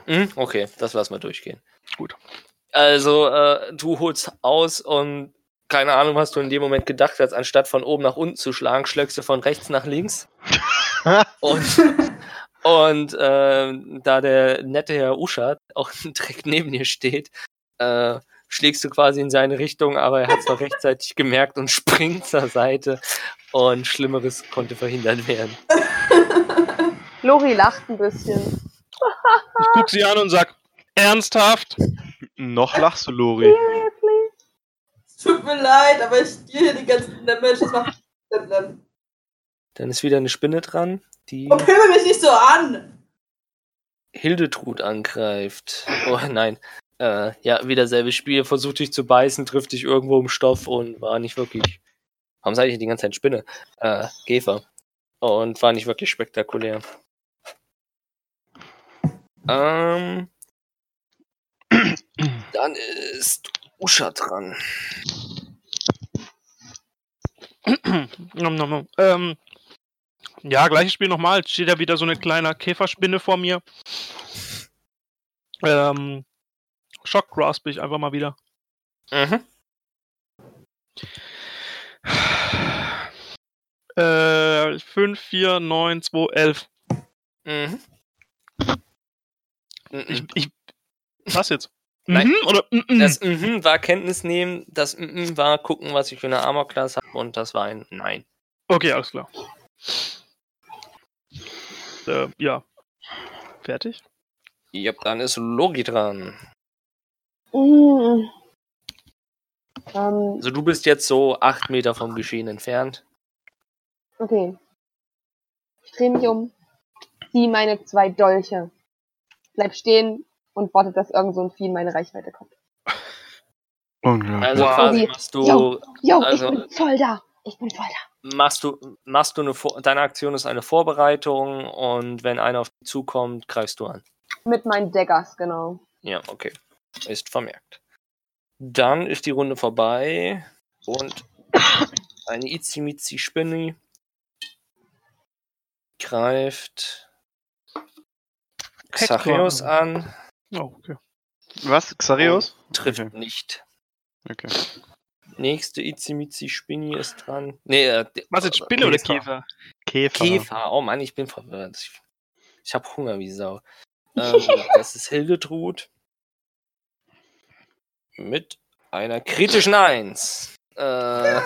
Hm, okay, das lassen wir durchgehen. Gut. Also, äh, du holst aus und keine Ahnung, was du in dem Moment gedacht hast, anstatt von oben nach unten zu schlagen, schlägst du von rechts nach links. und und äh, da der nette Herr Uschat auch direkt neben dir steht, äh, schlägst du quasi in seine Richtung, aber er hat es noch rechtzeitig gemerkt und springt zur Seite und Schlimmeres konnte verhindert werden. Lori lacht ein bisschen. Ich guck sie an und sag, ernsthaft? Noch lachst du, Lori. Seriously? Es tut mir leid, aber ich stehe hier die ganzen Blem. Dann ist wieder eine Spinne dran, die Und pimmel mich nicht so an! Hildetrud angreift. Oh nein. Äh, ja, wieder selbes Spiel, versucht dich zu beißen, trifft dich irgendwo im Stoff und war nicht wirklich. Warum sage ich die ganze Zeit Spinne? Äh, Käfer. Und war nicht wirklich spektakulär. Ähm. Dann ist Usha dran. Nom, nom, nom. Ähm, ja, gleiches Spiel nochmal. Steht da wieder so eine kleine Käferspinne vor mir. Ähm, Shock Grasp ich einfach mal wieder. Mhm. Äh, 5, 4, 9, 2, 11. Mhm. Ich, ich, was jetzt? Nein. Mhm, oder mhm. Das mhm war Kenntnis nehmen, das mhm war gucken, was ich für eine Armor-Class habe und das war ein Nein. Okay, alles klar. Äh, ja. Fertig? Ja, dann ist Logi dran. Mm. Ähm, Also du bist jetzt so acht Meter vom Geschehen entfernt. okay. Ich drehe mich um, ziehe meine zwei Dolche, bleib stehen und warte, dass irgend so ein Vieh in meine Reichweite kommt. Unglaublich. Also Wow. quasi machst du, Jo. Jo, Also- ich bin voll da. Ich bin voll da. Machst du, machst du eine Vor deine Aktion ist eine Vorbereitung und wenn einer auf dich zukommt, greifst du an. Mit meinen Daggers, genau. Ja, okay. Ist vermerkt. Dann ist die Runde vorbei und eine Itzimitzi Spinny greift. Xareus an, Oh, okay. Was? Xareus? trifft Okay. nicht. Okay. Nächste Itzimitzi Spinny ist dran. Nee, äh, Was jetzt, Spinne oder Käfer. Käfer? Käfer. Käfer. Oh Mann, ich bin verwirrt. Ich, ich habe Hunger wie Sau. Ähm, das ist Hildetrud. Mit einer kritischen Eins. Äh,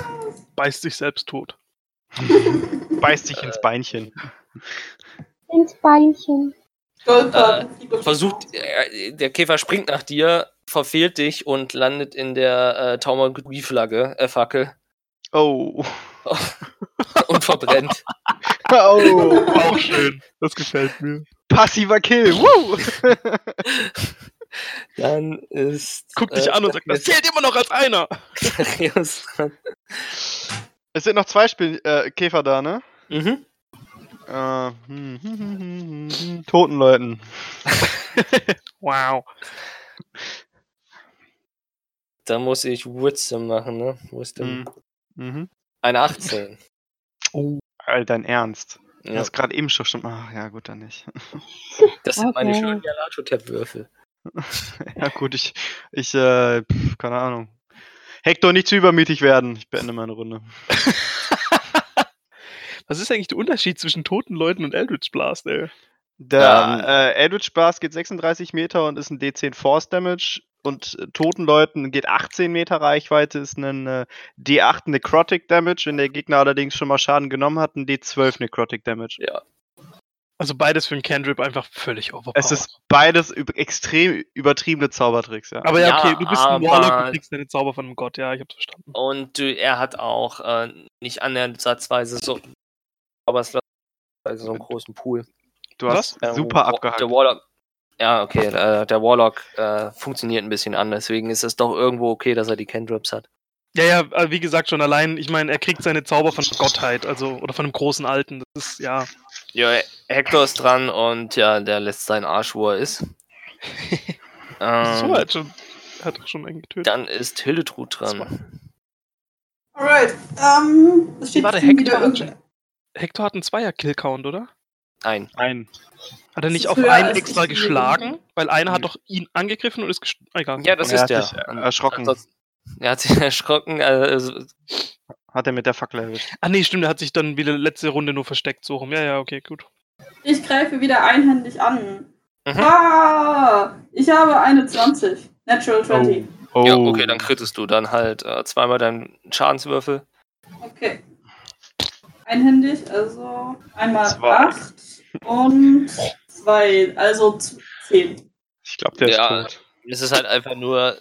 Beißt sich selbst tot. Beißt dich ins Beinchen. Ins Beinchen. Goldkarten. versucht, äh, der Käfer springt nach dir, verfehlt dich und landet in der äh, Taumaturgie-Flagge, äh, Fackel Oh. und verbrennt. Oh. Auch schön. Das gefällt mir. Passiver Kill. Woo. Dann ist. Guck dich äh, an und sag, das zählt immer noch als einer. Dran. Es sind noch zwei Spiel äh, Käfer da, ne? Mhm. Äh, hm, hm, hm, hm, hm, hm, Toten Leuten. Wow. Da muss ich Wisdom machen, ne? Wisdom. Mhm. Mhm. Eine 18. Oh. All dein Ernst. Du Ja, hast gerade eben schon stimmt. Ach ja, gut, dann nicht. das sind meine Okay. schönen Galato-Tab-Würfel. ja, gut, ich, ich, äh, pf, keine Ahnung. Hector, nicht zu übermütig werden. Ich beende meine Runde. Was ist eigentlich der Unterschied zwischen toten Leuten und Eldritch Blast, ey? Der Ähm. äh, Eldritch Blast geht 36 Meter und ist ein D10 Force Damage. Und äh, Toten Leuten geht 18 Meter Reichweite, ist ein äh, D8 Necrotic Damage. Wenn der Gegner allerdings schon mal Schaden genommen hat, ein D12 Necrotic Damage. Ja. Also beides für einen Cantrip einfach völlig overpowered. Es ist beides üb extrem übertriebene Zaubertricks, ja. aber ja, Ja, okay, du bist ein Warlock und kriegst deine Zauber von einem Gott, ja, ich hab's verstanden. Und äh, er hat auch äh, nicht annäherndsatzweise so. Aber es also so einen großen Pool. Du hast Äh, super Wa- abgehakt. Der Warlock. Ja, okay, äh, der Warlock äh, funktioniert ein bisschen anders, deswegen ist es doch irgendwo okay, dass er die Cantrips hat. Ja, ja, wie gesagt, schon allein, ich meine, er kriegt seine Zauber von Gottheit, also, oder von einem großen Alten. Das ist, ja. Ja, Hector ist dran und ja, der lässt seinen Arsch, wo er ist. ähm, so, er hat schon, hat auch schon einen getötet. dann ist Hildetrud dran. Alright. Ähm, es steht Warte, Hector wieder hat Hector hat einen Zweier-Kill-Count, oder? Ein. Ein. Hat er nicht auf einen extra geschlagen? Weil einer hat Mhm. doch ihn angegriffen und ist gestorben. Egal. Ja, das Er ist hat der. sich erschrocken. Er hat sich erschrocken. Also, Hat er mit der Fackel erwischt. Ah, nee, stimmt, der hat sich dann wieder letzte Runde nur versteckt, so rum. Ja, ja, okay, gut. Ich greife wieder einhändig an. Mhm. Ah, ich habe eine 20. Natural 20. Oh. Ja, okay, dann krittest du dann halt äh, zweimal deinen Schadenswürfel. Okay. Einhändig, also einmal Zwei. 8 und 2, also 10. Ich glaube, der Ja. ist tot. Es ist halt einfach nur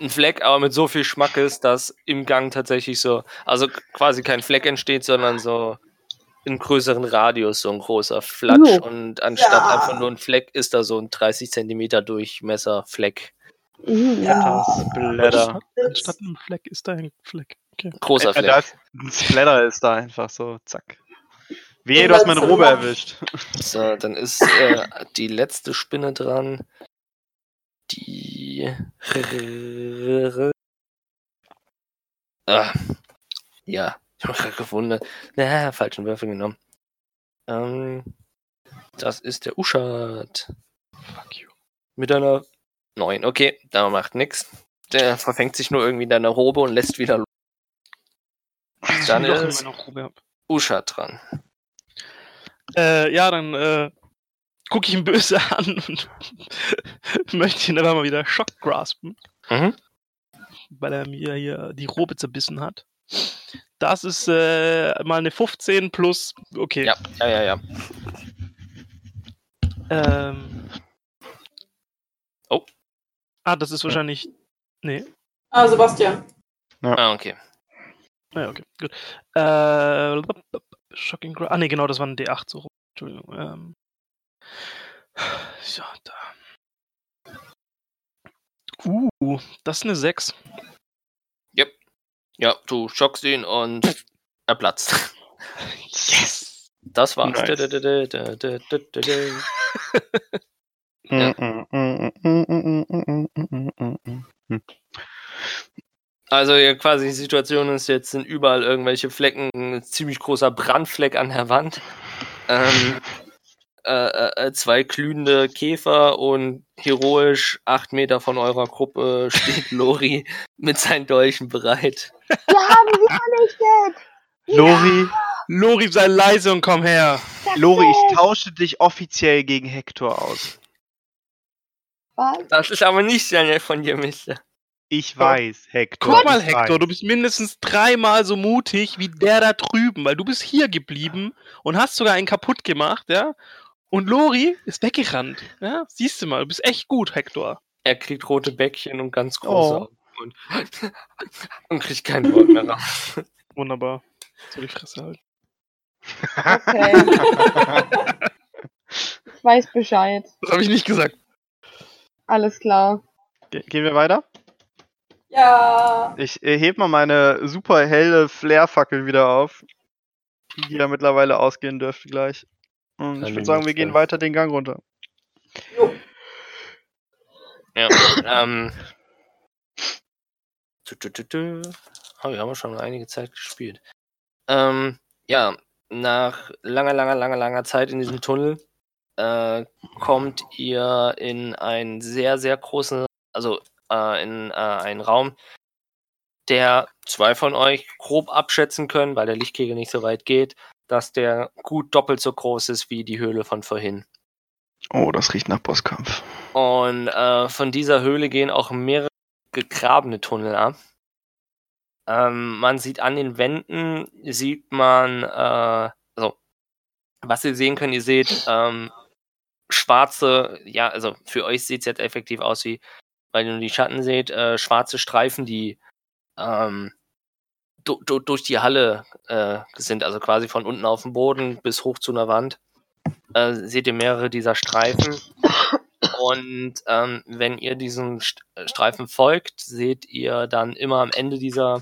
ein Fleck, aber mit so viel Schmackes, dass im Gang tatsächlich so, also quasi kein Fleck entsteht, sondern so in größeren Radius so ein großer Flatsch Jo. und anstatt Ja. einfach nur ein Fleck ist da so ein 30 Zentimeter Durchmesser Fleck. Mhm. Ja. Splatter. Anstatt einem Fleck ist da ein Fleck. Okay. Großer Ja, Fleck. da ist ein Splatter ist da einfach so, zack. Wehe, du hast meine Robe erwischt. So, dann ist äh, die letzte Spinne dran. Die. Ah, ja, ich habe gerade gefunden. Na, falschen Würfel genommen. Ähm, das ist der Uschat. Fuck you. Mit einer 9. Okay, da macht nix. Der verfängt sich nur irgendwie in deiner Robe und lässt wieder los. Dann ist. Uschat dran. Äh, ja, dann äh, gucke ich ihn böse an und möchte ihn einfach mal wieder Schock graspen, Mhm. weil er mir hier die Robe zerbissen hat. Das ist äh, mal eine 15 plus, okay. Ja, ja, ja, ja. Ähm, Oh. Ah, das ist wahrscheinlich. Nee. Ah, Sebastian. Ah, okay. Ah, ja, okay, gut. Äh, Shocking Gra Ah, nee, genau, das war ein D8 so rum. Entschuldigung. Ähm. Ja, da. Uh, das ist eine 6. Ja, du schockst ihn und er platzt. Yes! Das war's. Nice. Da, da, da, da, da, da, da, da. Also ja, quasi die Situation ist jetzt sind überall irgendwelche Flecken, ein ziemlich großer Brandfleck an der Wand, ähm, äh, äh, äh, zwei glühende Käfer und heroisch acht Meter von eurer Gruppe steht Lori mit seinen Dolchen bereit. Wir haben sie vernichtet! Lori, Lori, sei leise und komm her! Lori, ich tausche dich offiziell gegen Hector aus. Was? Das ist aber nicht sehr nett von dir, Mister. Ich weiß, Hector. Guck mal, Hector, weiß. du bist mindestens dreimal so mutig wie der da drüben, weil du bist hier geblieben und hast sogar einen kaputt gemacht, ja? Und Lori ist weggerannt, ja? Siehst du mal, du bist echt gut, Hector. Er kriegt rote Bäckchen und ganz große Oh. Augen und, und kriegt kein Wort mehr raus. Wunderbar. Soll die Fresse halten. Okay. Ich weiß Bescheid. Das habe ich nicht gesagt. Alles klar. Ge gehen wir weiter? Ja. Ich äh, heb mal meine super helle Flair-Fackel wieder auf. Die ja mittlerweile ausgehen dürfte gleich. Und ich würde sagen, wir gehen weiter den Gang runter. Jo. Ja, ähm. Tu, tu, tu. Oh, wir haben schon einige Zeit gespielt. Ähm, ja, nach langer, langer, langer, langer Zeit in diesem Tunnel äh, kommt ihr in einen sehr, sehr großen, also äh, in äh, einen Raum, der zwei von euch grob abschätzen können, weil der Lichtkegel nicht so weit geht, dass der gut doppelt so groß ist wie die Höhle von vorhin. Oh, das riecht nach Bosskampf. Und äh, von dieser Höhle gehen auch mehrere gegrabene Tunnel ab. Ähm, man sieht an den Wänden, sieht man, äh, also, was ihr sehen könnt, ihr seht ähm, schwarze, ja, also für euch sieht es jetzt effektiv aus wie, weil ihr nur die Schatten seht, äh, schwarze Streifen, die ähm, du, du, durch die Halle äh, sind, also quasi von unten auf dem Boden bis hoch zu einer Wand. Äh, seht ihr mehrere dieser Streifen. Und ähm, wenn ihr diesen St Streifen folgt, seht ihr dann immer am Ende dieser,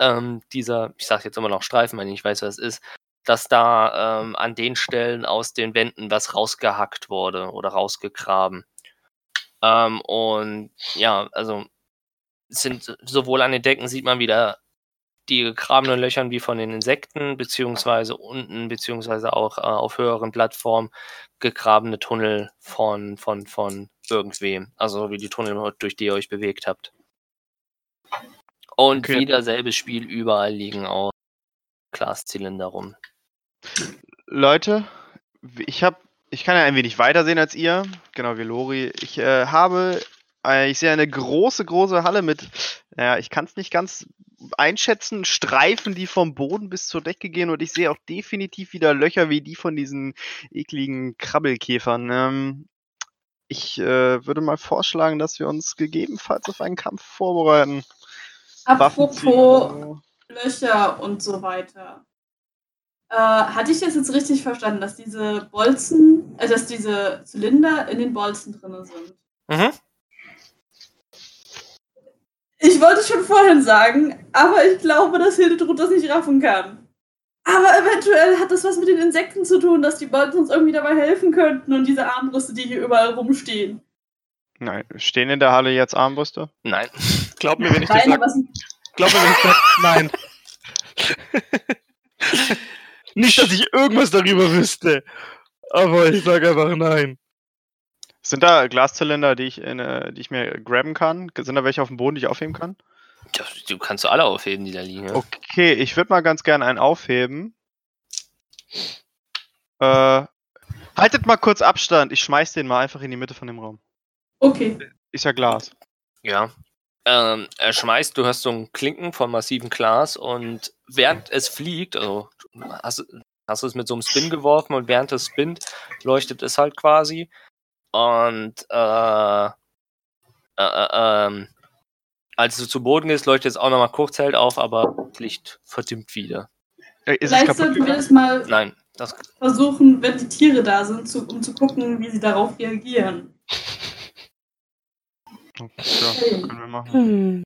ähm, dieser, ich sag jetzt immer noch Streifen, weil ich nicht weiß, was es ist, dass da ähm, an den Stellen aus den Wänden was rausgehackt wurde oder rausgegraben. Ähm, und ja, also sind sowohl an den Decken sieht man wieder die gegrabenen Löchern wie von den Insekten, beziehungsweise unten, beziehungsweise auch äh, auf höheren Plattformen gegrabene Tunnel von, von, von irgendwem. Also wie die Tunnel, durch die ihr euch bewegt habt. Und Okay. wieder selbes Spiel, überall liegen auch Glaszylinder rum. Leute, ich habe, ich kann ja ein wenig weiter sehen als ihr, genau wie Lori. Ich äh, habe, äh, ich sehe eine große, große Halle mit, naja, ich kann es nicht ganz einschätzen, Streifen, die vom Boden bis zur Decke gehen und ich sehe auch definitiv wieder Löcher wie die von diesen ekligen Krabbelkäfern. Ähm, ich äh, würde mal vorschlagen, dass wir uns gegebenenfalls auf einen Kampf vorbereiten. Apropos Löcher und so weiter. Äh, hatte ich das jetzt richtig verstanden, dass diese Bolzen, äh, dass diese Zylinder in den Bolzen drin sind? Mhm. Ich wollte schon vorhin sagen, aber ich glaube, dass Hildetrud das nicht raffen kann. Aber eventuell hat das was mit den Insekten zu tun, dass die Bolzen uns irgendwie dabei helfen könnten und diese Armbrüste, die hier überall rumstehen. Nein, stehen in der Halle jetzt Armbrüste? Nein. Glaub mir, wenn ich das Nein, sag. aber es- Glaub mir, wenn ich sag, nein. Nicht, dass ich irgendwas darüber wüsste. Aber ich sage einfach nein. Sind da Glaszylinder, die ich, in, äh, die ich mir grabben kann? Sind da welche auf dem Boden, die ich aufheben kann? Ja, Du kannst du alle aufheben, die da liegen. Ja? Okay, ich würde mal ganz gerne einen aufheben. Äh, haltet mal kurz Abstand. Ich schmeiß den mal einfach in die Mitte von dem Raum. Okay. Ist ja Glas. Ja. Ähm, er schmeißt, du hast so ein Klinken von massivem Glas und während es fliegt, also hast, hast du es mit so einem Spin geworfen und während es spinnt, leuchtet es halt quasi. Und äh, äh, äh, ähm, als du zu Boden gehst, leuchtet es auch nochmal kurz hell auf, aber das Licht verdimmt wieder. Äh, ist Vielleicht sollten wir das mal Nein, das versuchen, wenn die Tiere da sind, zu, um zu gucken, wie sie darauf reagieren. Ja, können wir machen.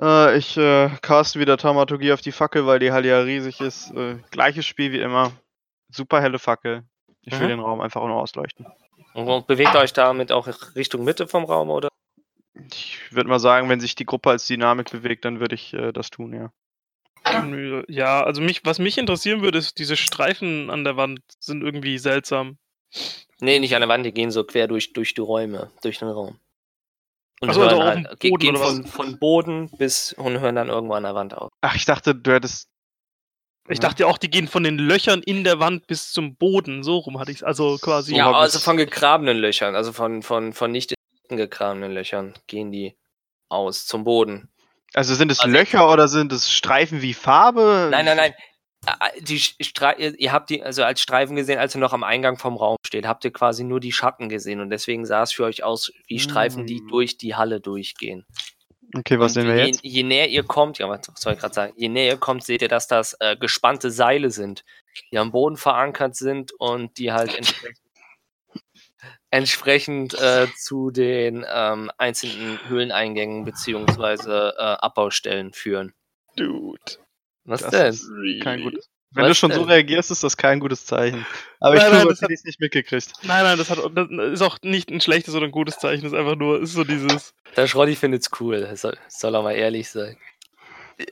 Äh, ich äh, caste wieder Taumaturgie auf die Fackel, weil die Halle ja riesig ist. Äh, gleiches Spiel wie immer. Super helle Fackel. Ich will Mhm. den Raum einfach nur ausleuchten. und bewegt euch damit auch Richtung Mitte vom Raum, oder? Ich würde mal sagen, wenn sich die Gruppe als Dynamik bewegt, dann würde ich äh, das tun, ja. Ja, also mich, was mich interessieren würde, ist, diese Streifen an der Wand sind irgendwie seltsam. Nee, nicht an der Wand, die gehen so quer durch, durch die Räume, durch den Raum. Und also hören auf halt, Boden gehen von, von Boden bis und hören dann irgendwo an der Wand auf. Ach, ich dachte, du hättest. Ich dachte auch, die gehen von den Löchern in der Wand bis zum Boden. So rum hatte ich es. Also quasi. ja, also von gegrabenen Löchern, also von, von, von nicht gegrabenen Löchern gehen die aus zum Boden. Also sind es Also- Löcher oder sind es Streifen wie Farbe? Nein, nein, nein. Die Stre ihr, habt die also als Streifen gesehen, als ihr noch am Eingang vom Raum steht, habt ihr quasi nur die Schatten gesehen und deswegen sah es für euch aus wie Streifen, die Mm. durch die Halle durchgehen. Okay, was Und sehen wir je, jetzt? je näher ihr kommt, ja, was soll ich gerade sagen, je näher ihr kommt, seht ihr, dass das äh, gespannte Seile sind, die am Boden verankert sind und die halt entsprechend, entsprechend äh, zu den ähm, einzelnen Höhleneingängen beziehungsweise äh, Abbaustellen führen. Dude. Was Das denn? ist kein gutes. Wenn Was du schon so denn? reagierst, ist das kein gutes Zeichen. Aber ich Nein, tue, nein, als das hat- hätte ich es nicht mitgekriegt. Nein, nein, das, hat, das ist auch nicht ein schlechtes oder ein gutes Zeichen. Das ist einfach nur, ist so dieses. Der Schrotti findet's cool, soll, soll er mal ehrlich sein. äh,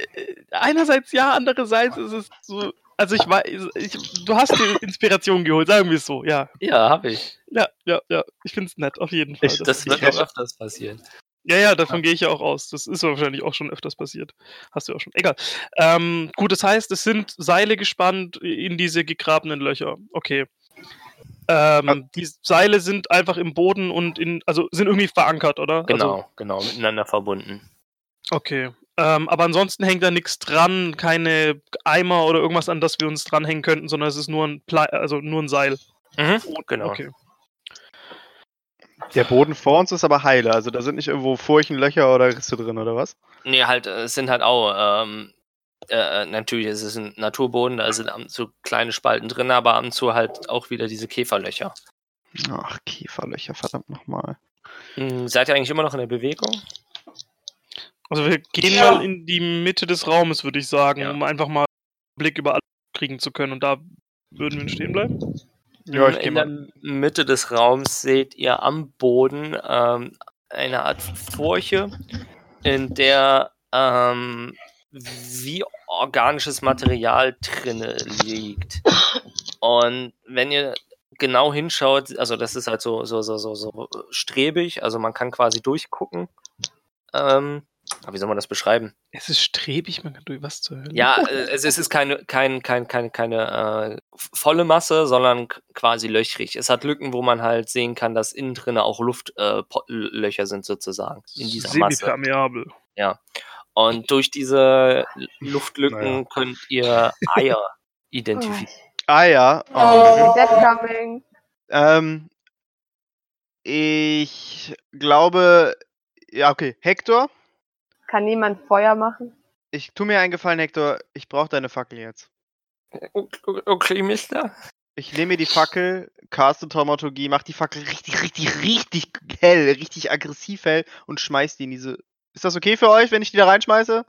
Einerseits ja, andererseits ist es so. Also ich weiß, ich, du hast dir Inspiration geholt, sagen wir es so, ja. Ja, hab ich. Ja, ja, ja. Ich finde es nett, auf jeden Fall. Ich- Das Ich wird auch öfters passieren. Ja, ja, davon gehe ich ja auch aus. Das ist wahrscheinlich auch schon öfters passiert. Hast du auch schon. Egal. Ähm, gut, das heißt, es sind Seile gespannt in diese gegrabenen Löcher. Okay. Ähm, die Seile sind einfach im Boden und in, also sind irgendwie verankert, oder? Genau, Also, genau, miteinander verbunden. okay. Ähm, aber ansonsten hängt da nichts dran, keine Eimer oder irgendwas, an das wir uns dranhängen könnten, sondern es ist nur ein, Ple also nur ein Seil. Mhm, genau. Okay. Der Boden vor uns ist aber heile. Also da sind nicht irgendwo Furchen, Löcher oder Risse drin, oder was? Nee, halt, äh, es sind halt auch, ähm, äh, äh, natürlich ist es ein Naturboden, da sind ab und zu kleine Spalten drin, aber ab und zu halt auch wieder diese Käferlöcher. Ach, Kieferlöcher, verdammt nochmal. Hm, seid ihr eigentlich immer noch in der Bewegung? Also wir gehen Ja. mal in die Mitte des Raumes, würde ich sagen, Ja. um einfach mal einen Blick über alles kriegen zu können. Und da würden wir stehen bleiben. Ja, Hm, geh in der Mitte des Raums seht ihr am Boden ähm, eine Art Furche, in der ähm, wie organisches Material drinne liegt. Und wenn ihr genau hinschaut, also das ist halt so, so, so, so, so strebig, also man kann quasi durchgucken. Ähm, aber wie soll man das beschreiben? Es ist strebig, man kann durch was zur Hölle. Ja, äh, es, es ist keine, kein, kein, keine, keine äh, volle Masse, sondern quasi löchrig. Es hat Lücken, wo man halt sehen kann, dass innen drin auch Luftlöcher äh, sind sozusagen in dieser Masse. Semipermeabel. Und durch diese Luftlücken Naja. könnt ihr Eier identifizieren. Ah ja. Oh. Dead coming. Ähm, ich glaube, ja, okay. Hector, Kann niemand Feuer machen? ich tu mir einen Gefallen, Hector. Ich brauche deine Fackel jetzt. Okay, okay, Mister. Ich nehme mir die Fackel, caste Traumaturgie, mach die Fackel richtig, richtig, richtig hell, richtig aggressiv hell und schmeiß die in diese. Ist das okay für euch, wenn ich die da reinschmeiße?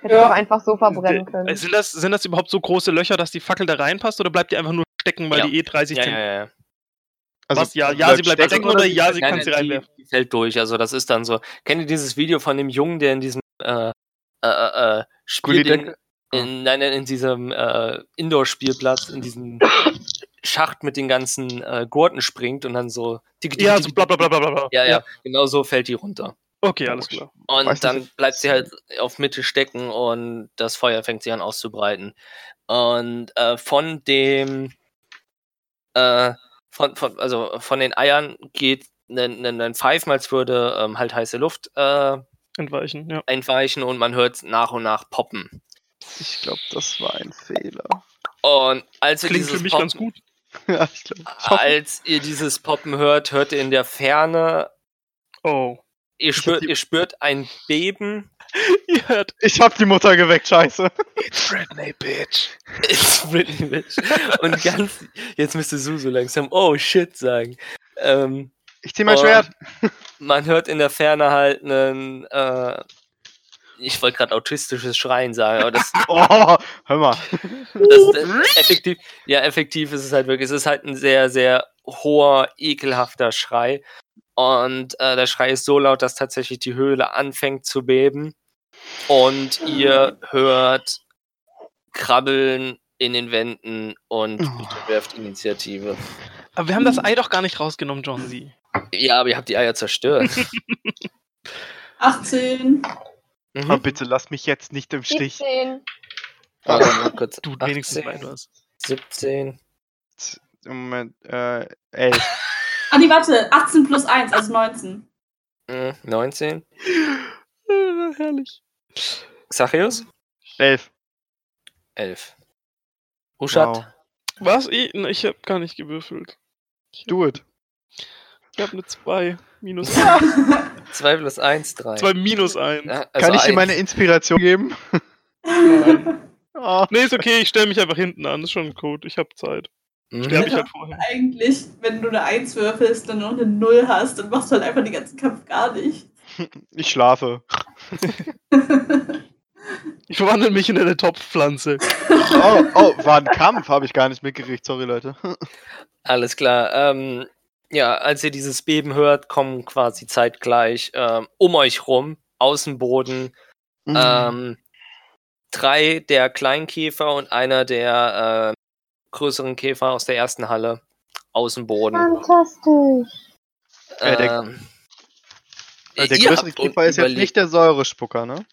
Hätte Ja. doch einfach so verbrennen Äh, können. Sind das, sind das überhaupt so große Löcher, dass die Fackel da reinpasst oder bleibt die einfach nur stecken, weil Ja. die eh 30 Ja, ja, ja. ja. Was? Ja, ja, sie bleibt stecken oder ja, sie kann sie reinwerfen. Die, die fällt durch. Also das ist dann so. Kennt ihr dieses Video von dem Jungen, der in diesem äh, äh, äh, Spiel in, Gullidecke? in, nein, nein, in diesem äh, Indoor-Spielplatz, in diesem Schacht mit den ganzen äh, Gurten springt und dann so. tick, Ja, so bla bla bla bla bla. Ja, ja, genau so fällt die runter. Okay, alles klar. Und Weiß nicht, dann bleibt sie halt auf Mitte stecken und das Feuer fängt sich an auszubreiten. Und äh, von dem, äh, von, von, also von den Eiern geht ein, ein, ein Pfeifen, als würde ähm, halt heiße Luft äh, Entweichen, ja. entweichen und man hört nach und nach poppen. Ich glaube, das war ein Fehler. Und als ihr Klingt dieses für mich Poppen, ganz gut. ja, ich glaube. Ich hoffe, als ihr dieses Poppen hört, hört ihr in der Ferne, Oh. ihr spürt, ihr spürt ein Beben. Ihr hört. ich hab die Mutter geweckt, scheiße. It's Britney, bitch. It's Britney Bitch. Und ganz, jetzt müsste Susu langsam, oh shit sagen. Ähm, Ich zieh mein Oh. Schwert. man hört in der Ferne halt einen, äh, ich wollte gerade autistisches Schreien sagen, aber das, Oh, hör mal. das, das effektiv, ja, effektiv ist es halt wirklich, es ist halt ein sehr, sehr hoher, ekelhafter Schrei. Und äh, der Schrei ist so laut, dass tatsächlich die Höhle anfängt zu beben. Und ihr hört Krabbeln in den Wänden und Oh. bitte werft Initiative. Aber wir haben das Ei doch gar nicht rausgenommen, John Sie. Ja, aber ihr habt die Eier zerstört. 18. Oh, Mhm. bitte lass mich jetzt nicht im Stich. 17. Warte mal kurz. Du wenigstens 18, etwas. 17. Moment, äh, elf. Ah, nee, warte. 18 plus 1, also 19. mm, 19. Äh, herrlich. Xachius? Elf. 11. Uschat? Wow. Was? Ich, ich habe gar nicht gewürfelt. Do it. Ich habe eine 2. Minus 1. 2 plus 1, 3. 2 minus 1. Ja, also Kann ich dir meine Inspiration geben? Oh, Nee, ist okay, ich stelle mich einfach hinten an. Ist schon ein Code. Ich habe Zeit. Mhm. Sterbe ich halt vorher. Eigentlich, wenn du eine 1 würfelst, dann noch eine 0 hast, dann machst du halt einfach den ganzen Kampf gar nicht. ich schlafe. Ich verwandle mich in eine Topfpflanze. Oh, oh, war ein Kampf, habe ich gar nicht mitgekriegt. Sorry, Leute. Alles klar. Ähm, ja, als ihr dieses Beben hört, kommen quasi zeitgleich ähm, um euch rum, Außenboden, Mhm. ähm, drei der Kleinkäfer und einer der äh, größeren Käfer aus der ersten Halle. Außenboden. Fantastisch. Äh, der- ähm, Äh, der ihr größte habt Käfer ist jetzt nicht der Säurespucker, ne?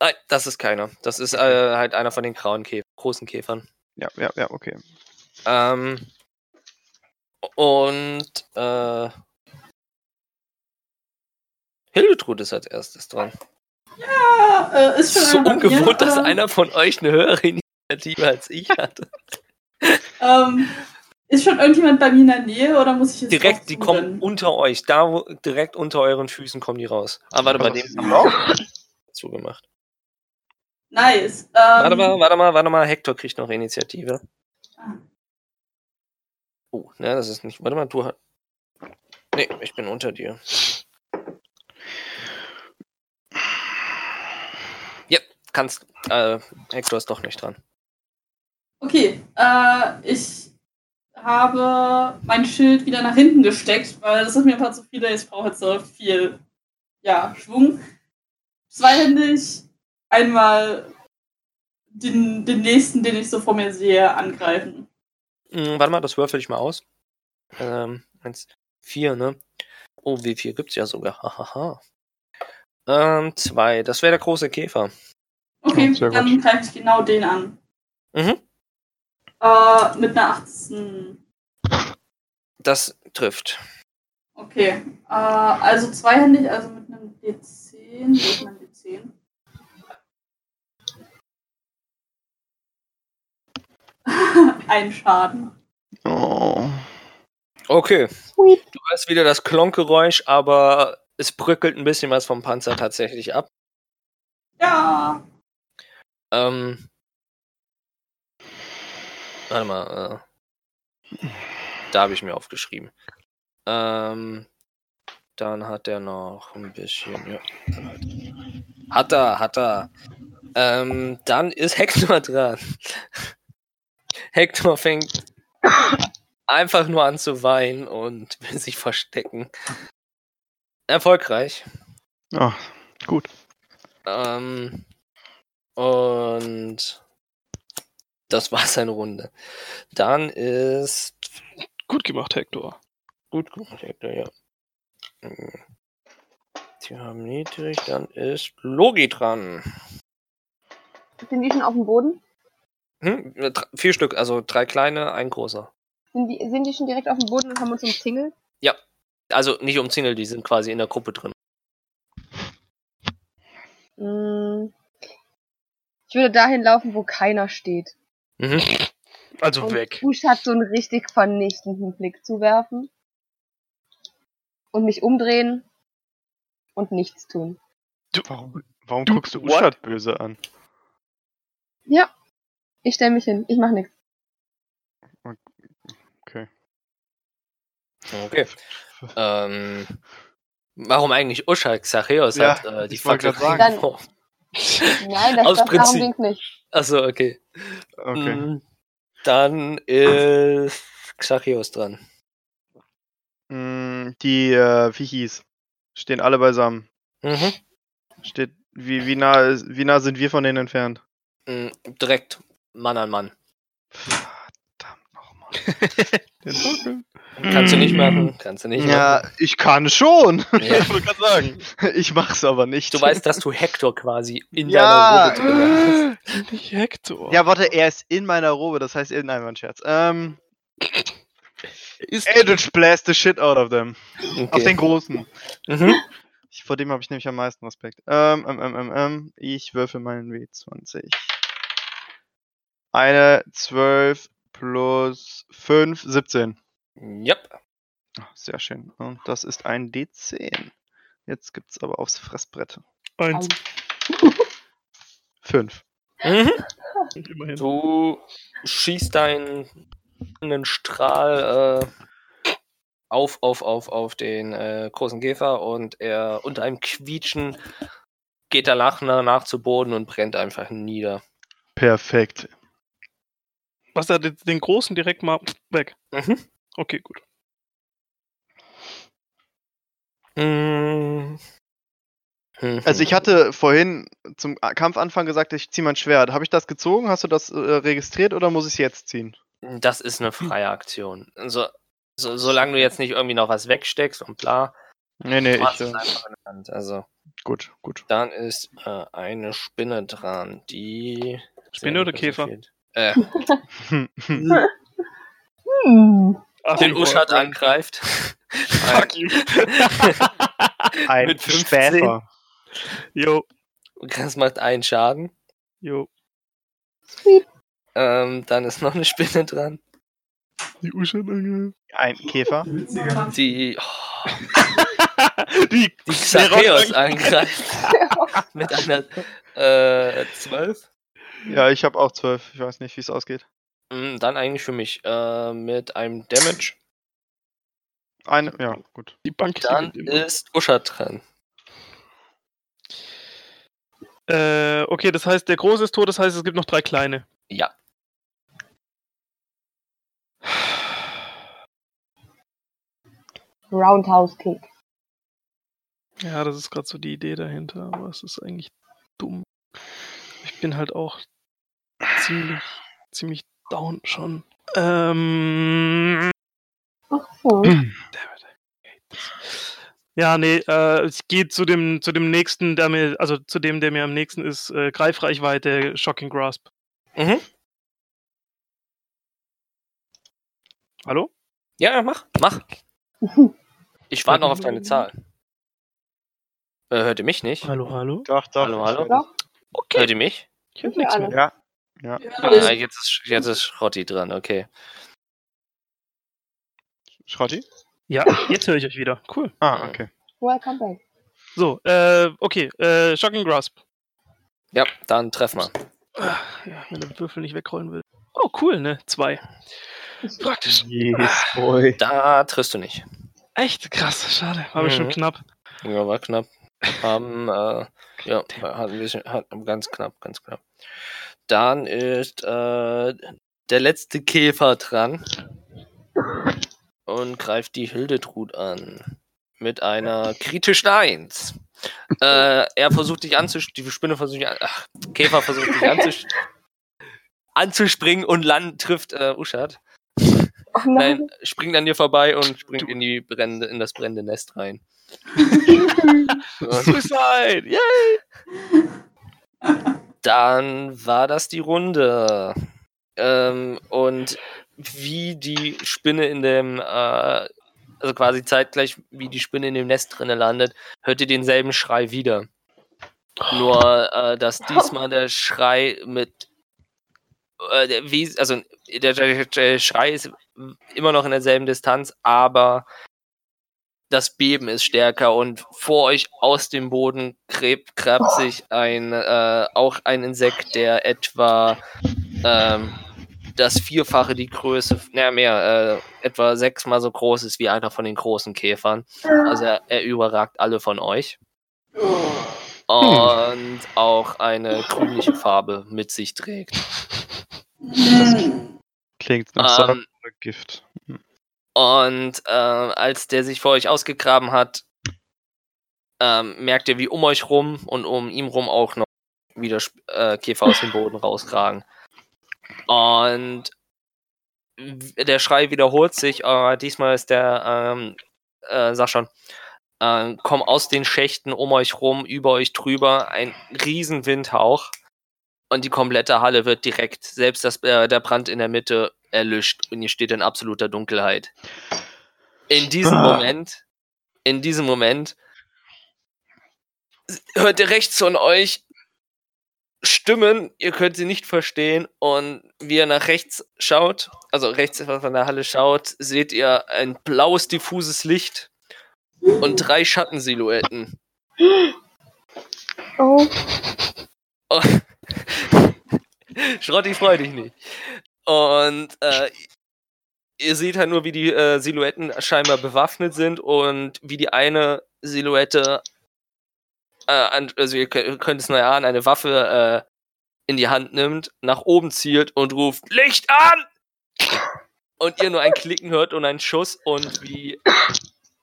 Nein, das ist keiner. Das ist äh, halt einer von den grauen Käf großen Käfern. Ja, ja, ja, okay. Ähm, und äh, Hildetrud ist als erstes dran. Ja, äh, ist schon so ungewohnt, dass ähm, einer von euch eine höhere Initiative als ich hatte. Ähm, ist schon irgendjemand bei mir in der Nähe oder muss ich jetzt Direkt, die kommen unter euch. Da, wo, direkt unter euren Füßen kommen die raus. Ah, warte, bei Was dem ist denn noch? zugemacht. Nice. Ähm, Warte mal, warte mal, warte mal. Hector kriegt noch Initiative. Ah. Oh, ne, das ist nicht. Warte mal, du hast. Nee, ich bin unter dir. Ja, kannst. Äh, Hector ist doch nicht dran. Okay, äh, ich habe mein Schild wieder nach hinten gesteckt, weil das ist mir einfach zu viele. Ich brauche jetzt so viel ja, Schwung. Zweihändig, einmal den, den nächsten, den ich so vor mir sehe, angreifen. Hm, warte mal, das würfel ich mal aus. Ähm, eins, vier, ne? Oh, wie viel gibt's ja sogar. Hahaha. Ähm, zwei. Das wäre der große Käfer. Okay, gut. dann greife ich genau den an. Mhm. Äh, mit einer 18. Das trifft. Okay. Äh, also zweihändig, also mit einem D10. Wo ist mein D10? Ein Schaden. Oh. Okay. Sweet. Du hörst wieder das Klonkgeräusch, aber es bröckelt ein bisschen was vom Panzer tatsächlich ab. Ja. Ähm. Warte mal. Äh, da habe ich mir aufgeschrieben. Ähm. Dann hat er noch ein bisschen. Ja. Hat er, hat er. Ähm, dann ist Hector dran. Hector fängt einfach nur an zu weinen und will sich verstecken. Erfolgreich. Ah, gut. Ähm, und das war seine Runde. Dann ist Gut gemacht, Hector. gut gemacht, Hector, ja. Hm. Die haben niedrig, dann ist Logi dran. Sind die schon auf dem Boden? Hm? Vier Stück, also drei kleine, ein großer. Sind die, sind die schon direkt auf dem Boden und haben uns umzingelt? Also nicht umzingelt, die sind quasi in der Gruppe drin. Mm. Ich würde dahin laufen, wo keiner steht. Mhm. Also Und weg. Uschat so einen richtig vernichtenden Blick zu werfen. Und mich umdrehen und nichts tun. Warum, warum Du- guckst du? Uschat böse an? Ja. Ich stelle mich hin. Ich mache nichts. Okay. Okay. Ähm, warum eigentlich Uschak? Xacheos Ja, hat äh, die Fackel. sagen. Oh. Nein, das, Aus das darum ging's nicht. Achso, okay. Okay. Mm, Dann ist Xachios dran. Mm, Die, äh, wie hieß? Stehen alle beisammen. Mhm. Steht, wie, wie, nah, wie nah sind wir von denen entfernt? Mm, Direkt Mann an Mann. Verdammt nochmal. Den. Kannst du nicht machen. Kannst du nicht Ja, machen. ich kann schon. Ja. Ich wollte gerade sagen. Ich mach's aber nicht. Du weißt, dass du Hector quasi in Ja. deiner Robe drin hast. Nicht Hector. Ja, warte, er ist in meiner Robe, das heißt, nein, war ein Scherz. Ähm, Eldritch Blast the shit out of them. Auf den Okay. großen. Mhm. Ich, vor dem habe ich nämlich am meisten Respekt. Ähm, ähm, ähm, ähm, ähm, ich würfel meinen W20. Eine 12 plus 5, 17. Yep. Sehr schön. Und das ist ein D10. Jetzt gibt's aber aufs Fressbrett. eins. 5. Mhm. Du schießt deinen einen Strahl äh, auf, auf, auf, auf den äh, großen Käfer und er unter einem Quietschen geht er nach, nach zu Boden und brennt einfach nieder. Perfekt. Was er den, großen direkt mal weg. Mhm. Okay, gut. Mhm. Also ich hatte vorhin zum Kampfanfang gesagt, ich ziehe mein Schwert. Habe ich das gezogen? Hast du das äh, registriert oder muss ich es jetzt ziehen? Das ist eine freie Aktion. Also, so, solange du jetzt nicht irgendwie noch was wegsteckst und bla, Nee, nee, ich. es Äh, einfach in der Hand. Also, gut, gut. dann ist äh, eine Spinne dran, die. Spinne oder Käfer? Äh, Hm. Ach, den Uschat angreift. Fuck you. Ein Mit 15? Späfer. Jo, Das macht einen Schaden. jo. Ähm, dann ist noch eine Spinne dran. Die Uschat angreift. Ein Käfer. Die, oh, Die, die Xacheos angreift. Mit einer äh, 12. Ja, ich habe auch 12. Ich weiß nicht, wie es ausgeht. Mm, Dann eigentlich für mich äh, mit einem Damage. Eine, ja, gut. die Bank Dann ist Uschat dran. Äh, okay, das heißt, der große ist tot, das heißt, es gibt noch drei kleine. Ja. Roundhouse Kick. Ja, das ist gerade so die Idee dahinter, aber es ist eigentlich dumm. Ich bin halt auch ziemlich, ziemlich down schon. Ähm, Ach so. ja, nee, äh, ich gehe zu dem, zu dem nächsten, der mir, also zu dem, der mir am nächsten ist, äh, Greifreichweite, Shocking Grasp. Mhm. Hallo? Ja, mach, mach. Ich warte noch auf deine Zahl. Äh, hört ihr mich nicht? Hallo, hallo? Doch, doch. Hallo, hallo? Doch. Okay, Hört ihr mich? ich hör Ja, nichts mehr. Ja. Ja. Ah, jetzt, ist, jetzt ist Schrotti dran, okay. Schrotti? Ja, jetzt höre ich euch wieder. Cool. Ah, okay. Welcome back. So, äh, okay, äh, Shocking Grasp. Ja, dann treff mal. Ah, Ja, wenn der Würfel nicht wegrollen will. Oh, cool, ne? Zwei. Praktisch. Yes, boy. Da triffst du nicht. Echt krass, schade. War Mhm. knapp. Ja, war knapp. Haben, äh, ja, hat ein bisschen, hat, ganz knapp, ganz knapp. Dann ist äh, der letzte Käfer dran und greift die Hildetrud an mit einer kritischen Eins. äh, er versucht dich anzuspringen, die Spinne versucht dich an, ach, Käfer versucht dich anzusch anzuspringen und Land trifft äh, Uschat. Oh nein. Nein, springt an dir vorbei und springt in die brennende, in das brennende Nest rein. Suicide! Yay! dann war das die Runde. Ähm, und wie die Spinne in dem, äh, also quasi zeitgleich, wie die Spinne in dem Nest drinne landet, hört ihr denselben Schrei wieder. Nur, äh, dass diesmal der Schrei mit, äh, der, wie, also der, der, der Schrei ist immer noch in derselben Distanz, aber das Beben ist stärker und vor euch aus dem Boden gräbt, grabt sich ein, äh, auch ein Insekt, der etwa ähm, das Vierfache die Größe, naja, mehr, äh, etwa sechsmal so groß ist wie einer von den großen Käfern. Also er, er überragt alle von euch. Und auch eine grünliche Farbe mit sich trägt. Hm. Klingt nach Ähm, Gift. Und äh, als der sich vor euch ausgegraben hat, ähm, merkt ihr, wie um euch rum und um ihm rum auch noch wieder äh, Käfer aus dem Boden rauskragen. Und der Schrei wiederholt sich, aber diesmal ist der, ähm, äh, sag schon, äh, kommen aus den Schächten um euch rum, über euch drüber, ein riesen Windhauch. Und die komplette Halle wird direkt, selbst das, äh, der Brand in der Mitte, erlischt und ihr steht in absoluter Dunkelheit. In diesem Ah. Moment, in diesem Moment, hört ihr rechts von euch Stimmen, ihr könnt sie nicht verstehen und wie ihr nach rechts schaut, also rechts von der Halle schaut, seht ihr ein blaues, diffuses Licht und drei Schattensilhouetten. Oh, Oh. Schrotti, freu dich nicht. Und äh, ihr seht halt nur, wie die äh, Silhouetten scheinbar bewaffnet sind und wie die eine Silhouette, äh, an, also ihr könnt, es nur erahnen, eine Waffe äh, in die Hand nimmt, nach oben zielt und ruft Licht an! Und ihr nur ein Klicken hört und einen Schuss und wie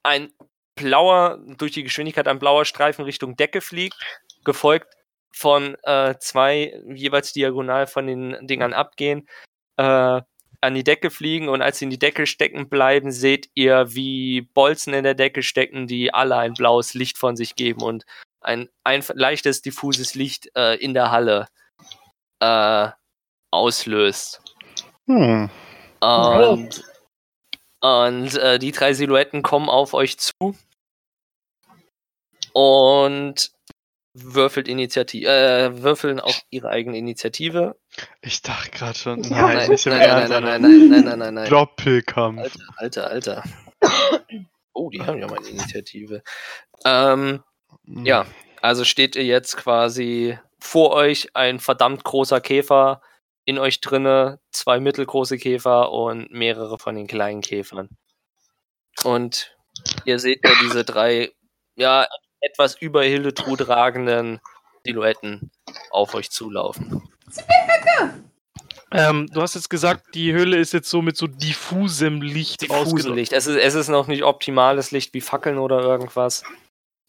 ein blauer, durch die Geschwindigkeit ein blauer Streifen Richtung Decke fliegt, gefolgt von äh, zwei jeweils diagonal von den Dingern abgehen, äh, an die Decke fliegen und als sie in die Decke stecken bleiben, seht ihr, wie Bolzen in der Decke stecken, die alle ein blaues Licht von sich geben und ein, ein leichtes, diffuses Licht äh, in der Halle äh, auslöst. Hm. Und, und äh, die drei Silhouetten kommen auf euch zu und würfelt Initiative, äh, würfeln auch ihre eigene Initiative. Ich dachte gerade schon, Ja, nein, nein, nicht im nein, Ernst. nein, nein, nein, nein, nein, nein, nein. Doppelkampf. Alter, Alter, Alter. Oh, die haben ja mal eine Initiative. Ähm, Hm. ja, also steht ihr jetzt quasi vor euch ein verdammt großer Käfer, in euch drinne zwei mittelgroße Käfer und mehrere von den kleinen Käfern. Und ihr seht ja diese drei, ja, etwas über Hildetrud ragenden Silhouetten auf euch zulaufen. Ähm, du hast jetzt gesagt, die Höhle ist jetzt so mit so diffusem Licht ausgeleuchtet. Licht. Es ist, es ist noch nicht optimales Licht wie Fackeln oder irgendwas.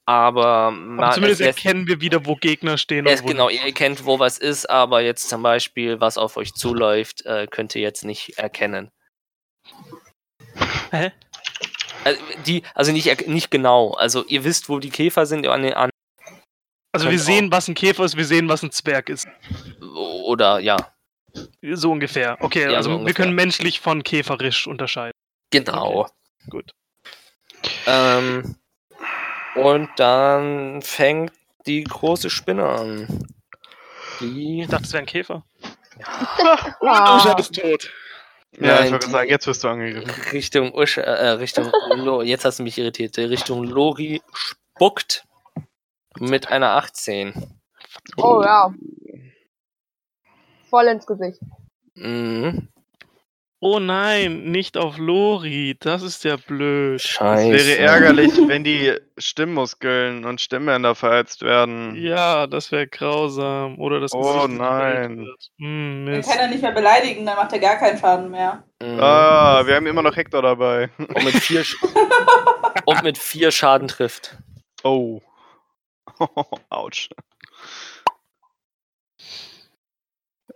aber, man, Aber zumindest lässt, erkennen wir wieder, wo Gegner stehen. es, genau, ihr erkennt, wo was ist, aber jetzt zum Beispiel, was auf euch zuläuft, äh, könnt ihr jetzt nicht erkennen. Hä? Also, die, also nicht, nicht genau. Also ihr wisst, wo die Käfer sind an, an Also wir sehen, was ein Käfer ist, wir sehen, was ein Zwerg ist. oder ja, So ungefähr. Okay, Ja, also so wir ungefähr. können menschlich von käferisch unterscheiden. genau. Gut. Ähm, und dann fängt die große Spinne an. Die Ich dachte, es wäre ein Käfer. Ah, Usha ist tot. Ja, Nein, ich wollte sagen, jetzt wirst du angegriffen. Richtung Usche, äh, Richtung Lo, jetzt hast du mich irritiert. Richtung Lori spuckt mit einer 18. oh ja. Voll ins Gesicht. Mhm. Oh nein, nicht auf Lori. Das ist ja blöd. Scheiße. Es wäre ärgerlich, wenn die Stimmmuskeln und Stimmbänder verletzt werden. Ja, das wäre grausam. Oder das Oh Gesicht nein. Hm, Den Mist. kann er nicht mehr beleidigen, dann macht er gar keinen Schaden mehr. Mhm. Ah, wir haben immer noch Hector dabei. Und mit vier, Sch- und mit vier Schaden trifft. Oh. Autsch.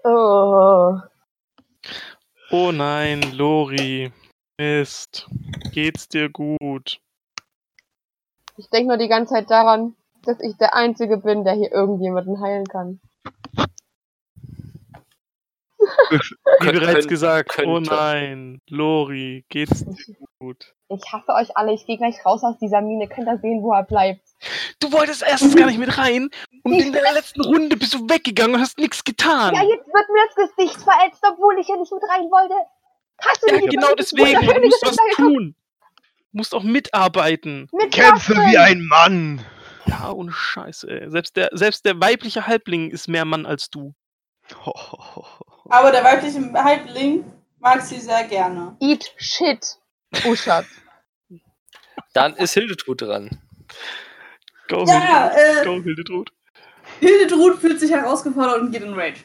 Oh. Oh nein, Lori. Mist. Geht's dir gut? Ich denke nur die ganze Zeit daran, dass ich der Einzige bin, der hier irgendjemanden heilen kann. Wie bereits gesagt, oh könnte. nein, Lori, geht's dir gut? Ich hasse euch alle. Ich gehe gleich raus aus dieser Mine. Könnt ihr sehen, wo er bleibt. Du wolltest erstens gar nicht mit rein und in der letzten Runde bist du weggegangen und hast nichts getan. Ja, jetzt wird mir das Gesicht verätzt, obwohl ich ja nicht mit rein wollte. Hast du Ja, nicht genau deswegen. Du musst was tun. Du musst auch mitarbeiten. Mit Kämpfe wie ein Mann! Ja, ohne Scheiße, ey. Selbst der, selbst der weibliche Halbling ist mehr Mann als du. Aber der weibliche Halbling mag sie sehr gerne. Eat shit, Uschat. Dann ist Hildetrud dran. Go, Ja, Hildetrud. äh, Go, Hildetrud. Hildetrud fühlt sich herausgefordert und geht in Rage.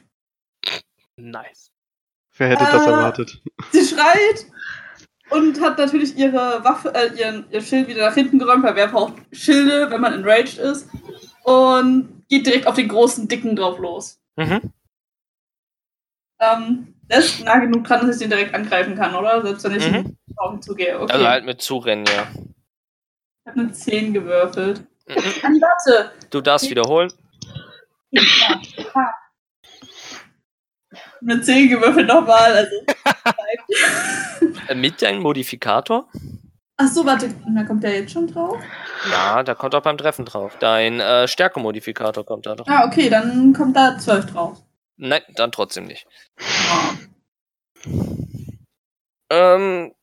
Nice. Wer hätte das Äh, erwartet? Sie schreit und hat natürlich ihre Waffe, äh, ihren, ihr Schild wieder nach hinten geräumt, weil wer braucht Schilde, wenn man enraged ist. Und geht direkt auf den großen Dicken drauf los. Mhm. Ähm, der ist nah genug dran, dass ich den direkt angreifen kann, oder? Selbst wenn ich Mhm. auf zugehe. Okay. Also halt mit Zurennen, ja. Ich habe eine 10 gewürfelt. Mhm. An Latte! Du darfst wiederholen. Ja. Ah. Eine 10 gewürfelt nochmal, also. Äh, Mit deinem Modifikator? Ach so, warte, da kommt der jetzt schon drauf? Ja, da kommt auch beim Treffen drauf. Dein äh, Stärke-Modifikator kommt da drauf. Ah, okay, dann kommt da 12 drauf. Nein, dann trotzdem nicht. Ähm,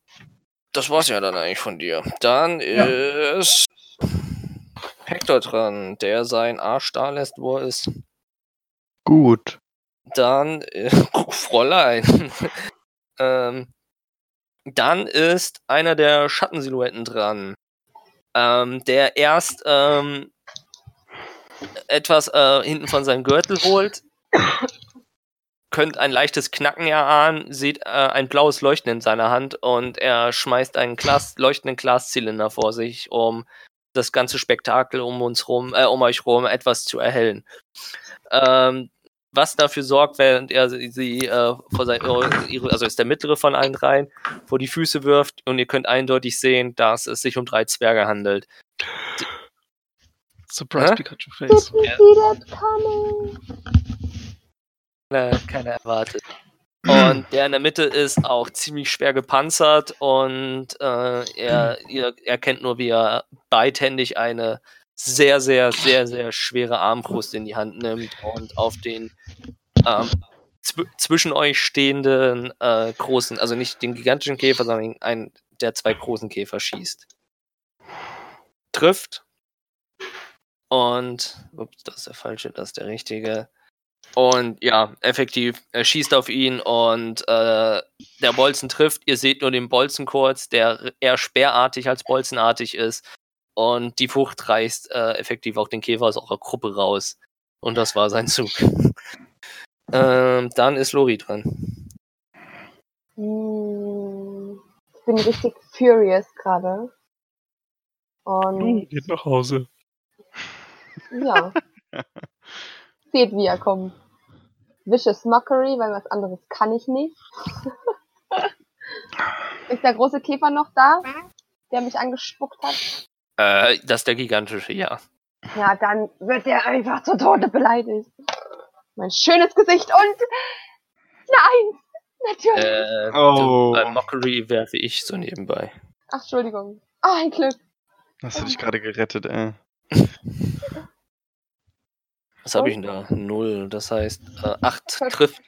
das war's ja dann eigentlich von dir. Dann Ja. ist Hector dran, der sein Arsch da lässt, wo er ist. Gut. Dann, äh, Fräulein. ähm, dann ist einer der Schattensilhouetten dran, ähm, der erst ähm, etwas äh, hinten von seinem Gürtel holt. Könnt ein leichtes Knacken erahnen, sieht äh, ein blaues Leuchten in seiner Hand und er schmeißt einen Glas, leuchtenden Glaszylinder vor sich, um das ganze Spektakel um uns rum, äh, um euch rum etwas zu erhellen. Ähm, was dafür sorgt, während er sie, äh, vor sein, ihre, also ist der mittlere von allen dreien, vor die Füße wirft und ihr könnt eindeutig sehen, dass es sich um drei Zwerge handelt. Surprise Hä? Pikachu Face. Didn't see that coming. Keiner, keiner erwartet. Und der in der Mitte ist auch ziemlich schwer gepanzert und äh, er, ihr erkennt nur, wie er beidhändig eine sehr, sehr, sehr, sehr schwere Armbrust in die Hand nimmt und auf den ähm, zw zwischen euch stehenden äh, großen, also nicht den gigantischen Käfer, sondern einen der zwei großen Käfer schießt. Trifft. Und, ups, das ist der falsche, das ist der richtige. Und ja, effektiv, er schießt auf ihn und äh, der Bolzen trifft. Ihr seht nur den Bolzen kurz, der eher speerartig als bolzenartig ist. Und die Frucht reißt äh, effektiv auch den Käfer aus eurer Gruppe raus. Und das war sein Zug. ähm, dann ist Lori dran. Hm, Ich bin richtig furious gerade. Und Uh, geht nach Hause. Ja. Seht, wie er kommt. Vicious Mockery, weil was anderes kann ich nicht. ist der große Käfer noch da, der mich angespuckt hat? Äh, das ist der gigantische, ja. Ja, dann wird er einfach zu Tode beleidigt. Mein schönes Gesicht und nein, natürlich. Äh, Oh. Bei Mockery werfe ich so nebenbei. Ach, Entschuldigung. Ah, ein Glück. Das hat dich gerade gerettet, ey. Was habe ich denn da? Null. Das heißt, äh, 8 Vierzehn. trifft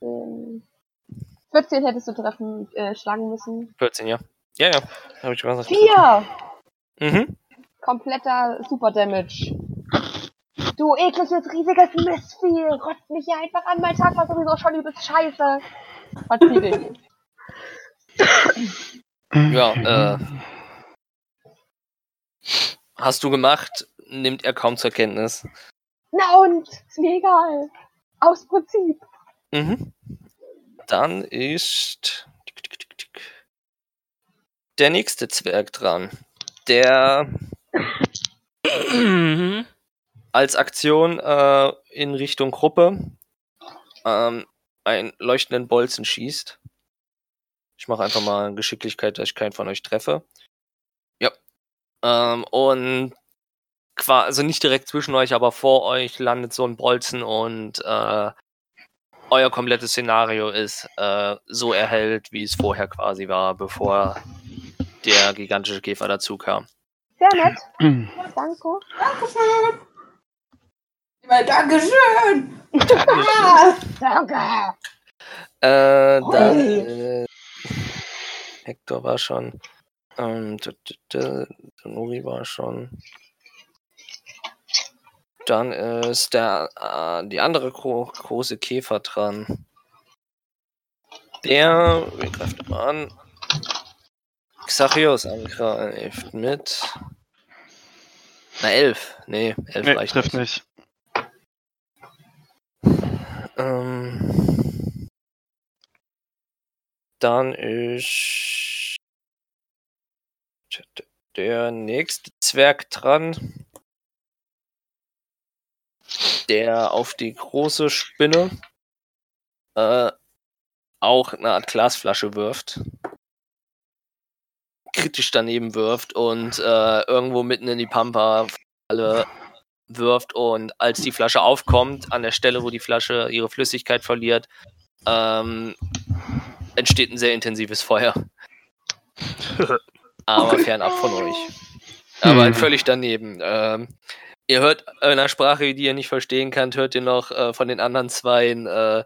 Ähm, 14 hättest du treffen, äh, schlagen müssen. 14, ja. Ja, ja. Habe ich gesagt. Vier! Mhm. Kompletter Super Damage. Du ekliges, riesiges Mistvieh! Rotzt mich hier einfach an, mein Tag war sowieso schon übelst scheiße. Verzieh dich. Ja, äh. Hast du gemacht, nimmt er kaum zur Kenntnis. Na und? Ist mir egal. Aus Prinzip. Mhm. Dann ist der nächste Zwerg dran. Der als Aktion äh, in Richtung Gruppe ähm, einen leuchtenden Bolzen schießt. Ich mache einfach mal Geschicklichkeit, dass ich keinen von euch treffe. Ja. Ähm, und also nicht direkt zwischen euch, aber vor euch landet so ein Bolzen und äh, euer komplettes Szenario ist äh, so erhellt, wie es vorher quasi war, bevor der gigantische Käfer dazu kam. Sehr nett. Danke. Dankeschön. Dankeschön. Danke. Äh, dann, äh, Hector war schon. Ähm, Nuri war schon. Dann ist der, äh, die andere gro große Käfer dran. Der, wir greifen mal an. Xachios angreift mit. Na, elf. Nee, elf Nee, reicht trifft nicht. nicht. Ähm, dann ist der nächste Zwerg dran, der auf die große Spinne äh, auch eine Art Glasflasche wirft, kritisch daneben wirft und äh, irgendwo mitten in die Pampa alle wirft und als die Flasche aufkommt, an der Stelle, wo die Flasche ihre Flüssigkeit verliert, ähm, entsteht ein sehr intensives Feuer. Aber fernab von euch. Aber Hm. völlig daneben. Ähm, ihr hört in einer Sprache, die ihr nicht verstehen könnt, hört ihr noch äh, von den anderen Zweien äh,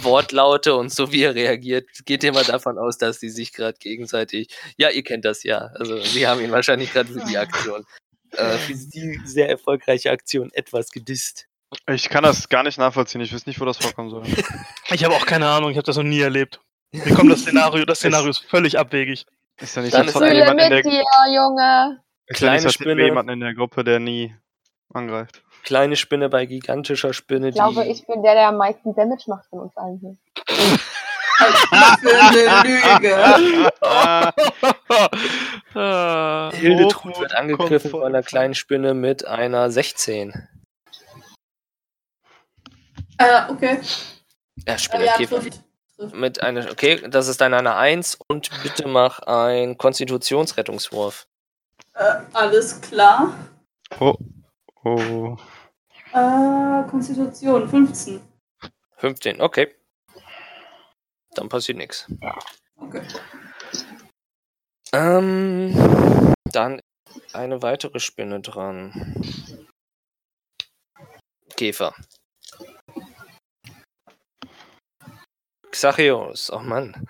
Wortlaute und so wie er reagiert, geht ihr mal davon aus, dass sie sich gerade gegenseitig. Ja, ihr kennt das ja. Also sie haben ihn wahrscheinlich gerade für die Aktion. Äh, für die sehr erfolgreiche Aktion etwas gedisst. Ich kann das gar nicht nachvollziehen. Ich weiß nicht, wo das vorkommen soll. Ich habe auch keine Ahnung, ich habe das noch nie erlebt. Mir kommt das Szenario, das Szenario ist völlig abwegig. Ist ja nicht, Dann ist in mit der, dir, Junge. ist ja nicht, jemanden in der Gruppe, der nie angreift. kleine Spinne bei gigantischer Spinne, Ich glaube, die ich bin der, der am meisten Damage macht von uns allen hier. was für eine Lüge. Ah, Ah, Hildetrud wird angegriffen von einer kleinen Spinne mit einer 16. Äh, okay. Ja, Spinne, ja, Käfer. Mit einer, okay, das ist dann eine 1 und bitte mach einen Konstitutionsrettungswurf. Äh, alles klar. oh. Oh. Äh, Konstitution 15. 15, okay. Dann passiert nichts. Okay. Ähm, dann eine weitere Spinne dran. Käfer. Xachios, oh Mann.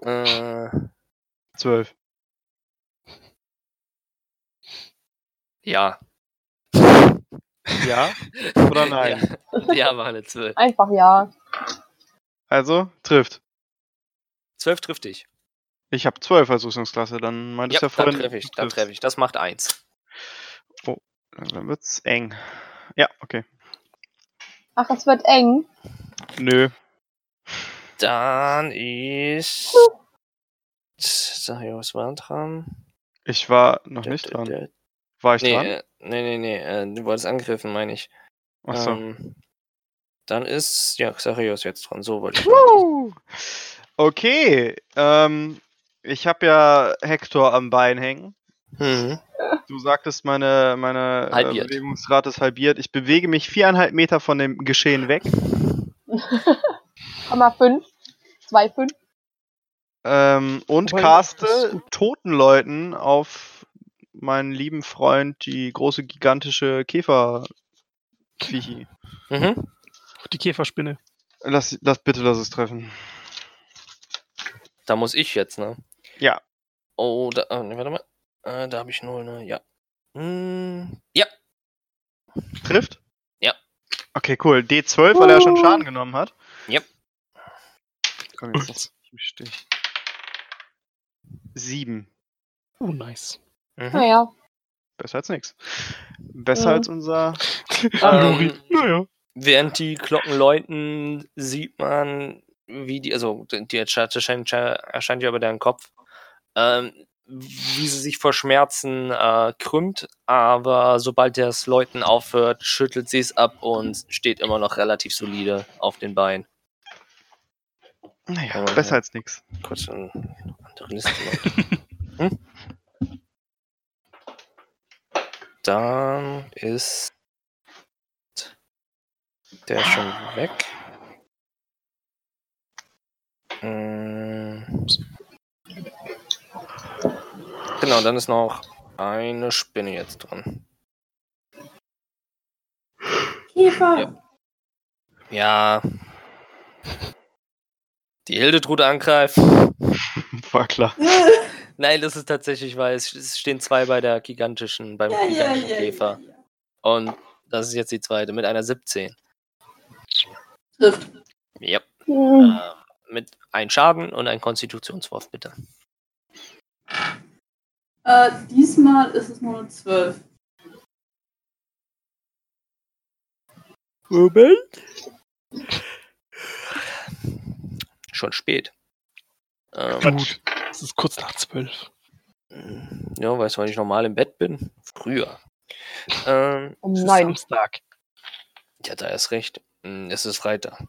Äh, Zwölf. ja. Ja? Oder nein? Ja, ja war eine 12. Einfach ja. Also, trifft. 12 trifft dich. Ich habe zwölf als Rüstungsklasse, dann Ja, meintest du ja dann vorhin. treffe ich, dann trifft. treffe ich. Das macht 1. Dann wird's eng. Ja, okay. Ach, es wird eng. Nö. Dann ist. Sag ich, was war dran? Ich war noch nicht dran. War ich Nee, dran? äh, nee, nee, nee. Äh, du wolltest angegriffen, meine ich. Achso. Ähm, dann ist, ja, Xarios jetzt dran. So wollte ich. Woo! Okay, ähm, ich habe ja Hector am Bein hängen. Mhm. Du sagtest, meine, meine äh, Halbiert. Bewegungsrate ist halbiert. Ich bewege mich viereinhalb Meter von dem Geschehen weg. Komma 5. 2, 5. Ähm, und caste toten Leuten auf meinen lieben Freund, die große gigantische Käferviechi. Mhm. Die Käferspinne. Lass, lass bitte lass es treffen. Da muss ich jetzt, ne? Ja. Oh, da, äh, warte mal. Äh, da habe ich null, ne? Ja. Hm, ja. Trifft? Ja. Okay, cool. D12, weil er schon Schaden genommen hat. Yep. Komm, jetzt lass mich Stich. Sieben. Oh, nice. Mhm. Naja. Besser als nix. Besser Mhm. als unser. Ähm, Naja. während die Glocken läuten, sieht man, wie die, also die erscheint, erscheint, erscheint ja über deinen Kopf, ähm, wie sie sich vor Schmerzen äh, krümmt, aber sobald das Läuten aufhört, schüttelt sie es ab und steht immer noch relativ solide auf den Beinen. Naja, Aber, besser ja. als nix. Kurz eine andere Liste. hm? Dann ist der schon weg. Mm. Genau, dann ist noch eine Spinne jetzt dran. Käfer. Ja. Die Hildetrud angreift. War klar. Nein, das ist tatsächlich, weil es, es stehen zwei bei der gigantischen, beim Ja, gigantischen ja, Käfer. ja, ja. Und das ist jetzt die zweite mit einer 17. Trifft. Ja. Äh, mit ein Schaden und ein Konstitutionswurf, bitte. Äh, diesmal ist es nur eine 12. Moment. Schon spät. Ähm, Gut. Es ist kurz nach zwölf. ja, weißt du, wann ich normal im Bett bin? Früher. Ähm, Um Es ist 9. Samstag. ja, da ist recht. Hm, Es ist Freitag.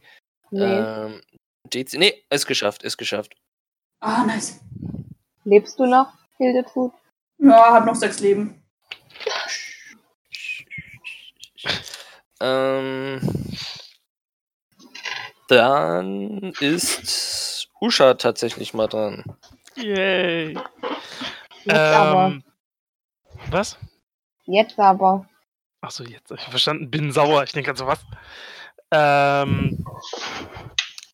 Nee. Ähm, DC nee, ist geschafft, ist geschafft. Ah, nice. Lebst du noch, Hildetrud? Ja, hab noch sechs Leben. Ähm, dann ist Usha tatsächlich mal dran. Yay. Jetzt aber. Ähm, was? Jetzt aber. Achso, jetzt hab ich verstanden. Bin sauer. Ich denke also was. Ähm,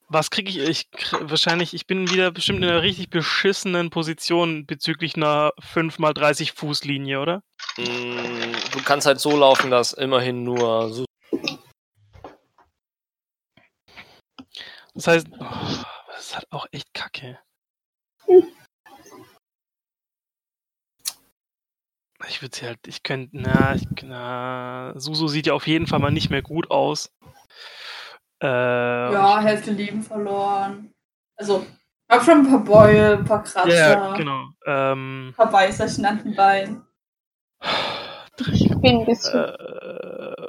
was kriege ich? Ich kr- wahrscheinlich, ich bin wieder bestimmt in einer richtig beschissenen Position bezüglich einer 5x30 Fußlinie, oder? Mm, Du kannst halt so laufen, dass immerhin nur so. Das heißt, oh, das ist halt auch echt kacke. Ich würde sie halt, ich könnte, na, ich, na, Susu sieht ja auf jeden Fall mal nicht mehr gut aus. Äh, Ja, Hälfte Leben verloren. Also, hab schon ein paar Beule, ein paar Kratzer, ja, genau. Ähm, ein paar Beißerchen an den Beinen. Ich bin ein bisschen. äh,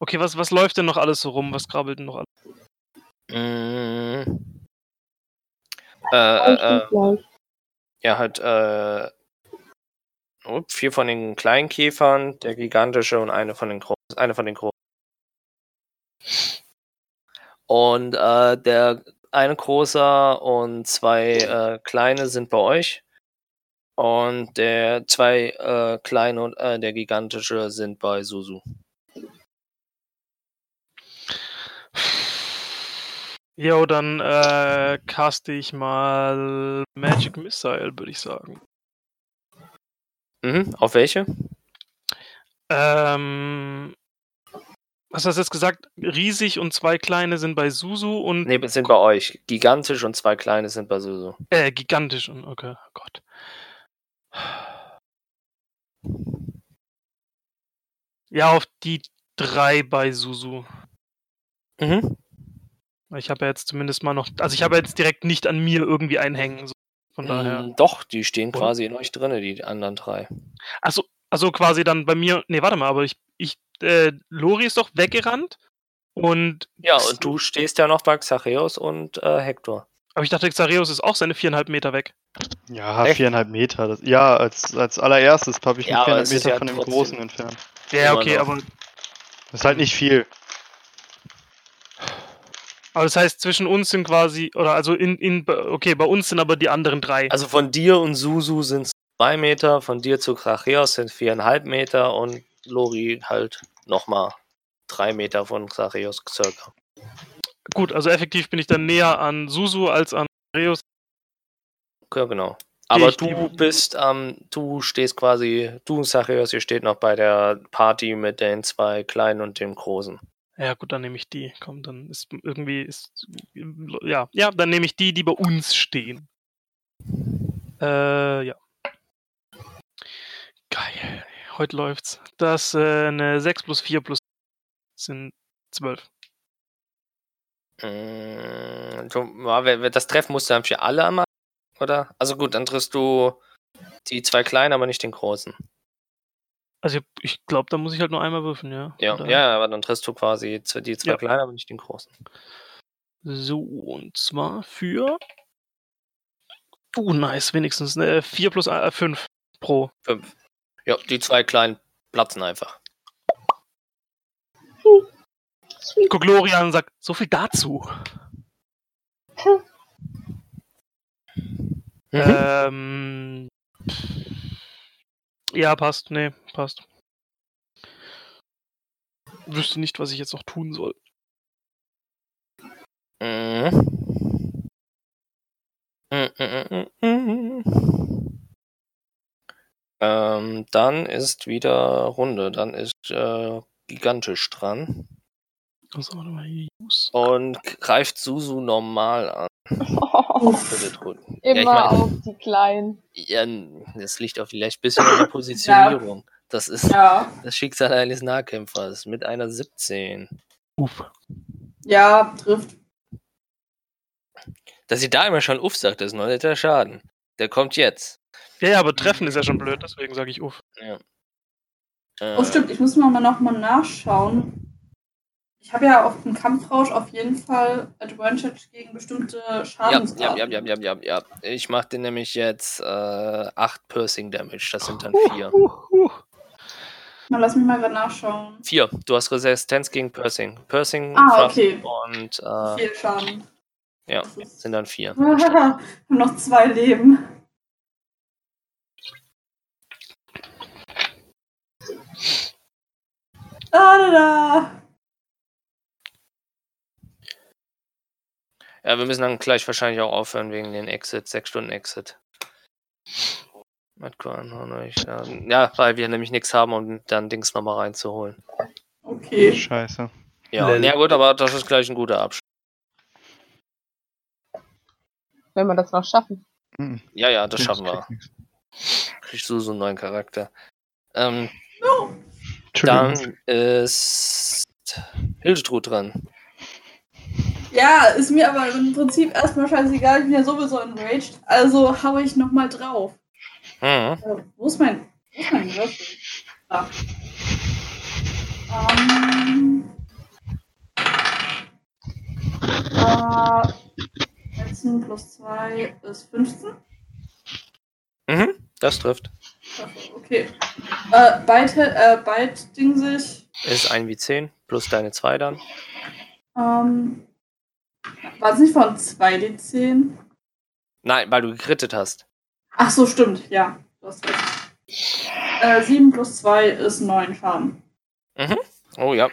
okay, was, was läuft denn noch alles so rum? Was krabbelt denn noch alles? Mm, äh, äh, äh, ja, halt, äh, vier von den kleinen Käfern, der gigantische und eine von den großen, eine von den großen. Und äh, der eine große und zwei äh, kleine sind bei euch. Und der zwei äh, kleine und äh, der gigantische sind bei Susu. Jo, dann äh, caste ich mal Magic Missile, würde ich sagen. Mhm, auf welche? Ähm, was hast du jetzt gesagt? Riesig und zwei kleine sind bei Susu und Ne, sind bei euch. Gigantisch und zwei kleine sind bei Susu. äh, gigantisch und okay, Gott. Ja, auf die drei bei Susu. Mhm. Ich habe ja jetzt zumindest mal noch, also ich habe jetzt direkt nicht an mir irgendwie einen hängen. So. Von daher. Mm, Doch, die stehen Oder? quasi in euch drinne, die anderen drei. Achso, also quasi dann bei mir. Nee, warte mal, aber ich. ich äh, Lori ist doch weggerannt. Und. Ja, und du stehst ja noch bei Xacheus und äh, Hector. Aber ich dachte, Xareus ist auch seine viereinhalb Meter weg. Ja, Echt? viereinhalb Meter. Das, ja, als, als allererstes habe ich mich Ja, viereinhalb Meter ja von dem Großen entfernt. Ja, okay, aber. Das ist halt nicht viel. Aber das heißt, zwischen uns sind quasi. Oder also in. in okay, bei uns sind aber die anderen drei. Also von dir und Susu sind es zwei Meter, von dir zu Xacheus sind viereinhalb Meter und Lori halt nochmal drei Meter von Xacheus circa. Gut, also effektiv bin ich dann näher an Susu als an Xareus. Ja, genau. Aber ich du bist, ähm, du stehst quasi, du und Xacheus, ihr steht noch bei der Party mit den zwei Kleinen und dem Großen. Ja, gut, dann nehme ich die. Komm, dann ist irgendwie. Ist, ja, ja, dann nehme ich die, die bei uns stehen. Äh, ja. Geil. Heute läuft's. Das äh, eine 6 plus 4 plus sind 12. Mm, du, ja, wer- wer- das Treffen musst du dann für alle einmal, oder? Also gut, dann triffst du die zwei Kleinen, aber nicht den Großen. Also ich glaube, da muss ich halt nur einmal würfeln, ja. Ja, ja, aber dann triffst du quasi die zwei Ja. Kleinen, aber nicht den Großen. So, und zwar für. Oh, nice, wenigstens. Ne, 4 plus 5 pro. Fünf. Ja, die zwei Kleinen platzen einfach. Guck Lori an und sagt, so viel dazu. Mhm. Ähm, ja, passt. Nee, passt. Wüsste nicht, was ich jetzt noch tun soll. Mhm. Mhm, mhm, mhm. Ähm, dann ist wieder Runde. Dann ist äh, gigantisch dran Hier, Use. und greift Susu normal an. Drücken. Immer Ja, ich mein- auf die Kleinen. Ja, das liegt auch vielleicht ein bisschen an der Positionierung. Das ist Ja. das Schicksal eines Nahkämpfers mit einer 17. Uff. Ja, trifft. Dass sie da immer schon uff sagt, ist noch nicht der Schaden. Der kommt jetzt. Ja, ja, aber treffen ist ja schon blöd, deswegen sage ich uff. Äh, Oh, stimmt, ich muss mal noch mal nachschauen. Ich habe ja auf dem Kampfrausch auf jeden Fall Advantage gegen bestimmte Ja, ja, ja, ja, ja, ja, ja. Ich mache dir nämlich jetzt äh, 8 Piercing Damage. Das sind dann 4. Uh, uh. Mal lass mich mal gerade nachschauen. 4. Du hast Resistenz gegen Piercing. Piercing Ah, okay. und äh, Viel Schaden. ja, sind dann 4. Wir haben noch zwei Leben. Da, da, da. Ja, wir müssen dann gleich wahrscheinlich auch aufhören wegen den Exit, 6 Stunden Exit. Ja, ja, weil wir nämlich nichts haben, um dann Dings nochmal reinzuholen. Okay. Scheiße. Ja, ja gut, aber das ist gleich ein guter Abschluss. Wenn wir das noch schaffen. Mhm. Ja, ja, das schaffen wir. kriegst du so einen neuen Charakter. Ähm, Entschuldigung. dann ist Hildetrud dran. Ja, ist mir aber im Prinzip erstmal scheißegal. Ich bin ja sowieso enraged. Also hau ich nochmal drauf. Mhm. Äh, wo ist mein. Wo ist mein Würfel? Da. Ähm. Äh, 13 plus 2 ist 15. Mhm, das trifft. Okay. Äh, Byte, äh, Byte Ding sich. Ist 1 wie 10 plus deine 2 dann. Ähm. War es nicht von 2d10? Nein, weil du gekrittet hast. Ach so, stimmt, ja. Du hast recht. Äh, 7 plus 2 ist 9 Schaden. Oh ja.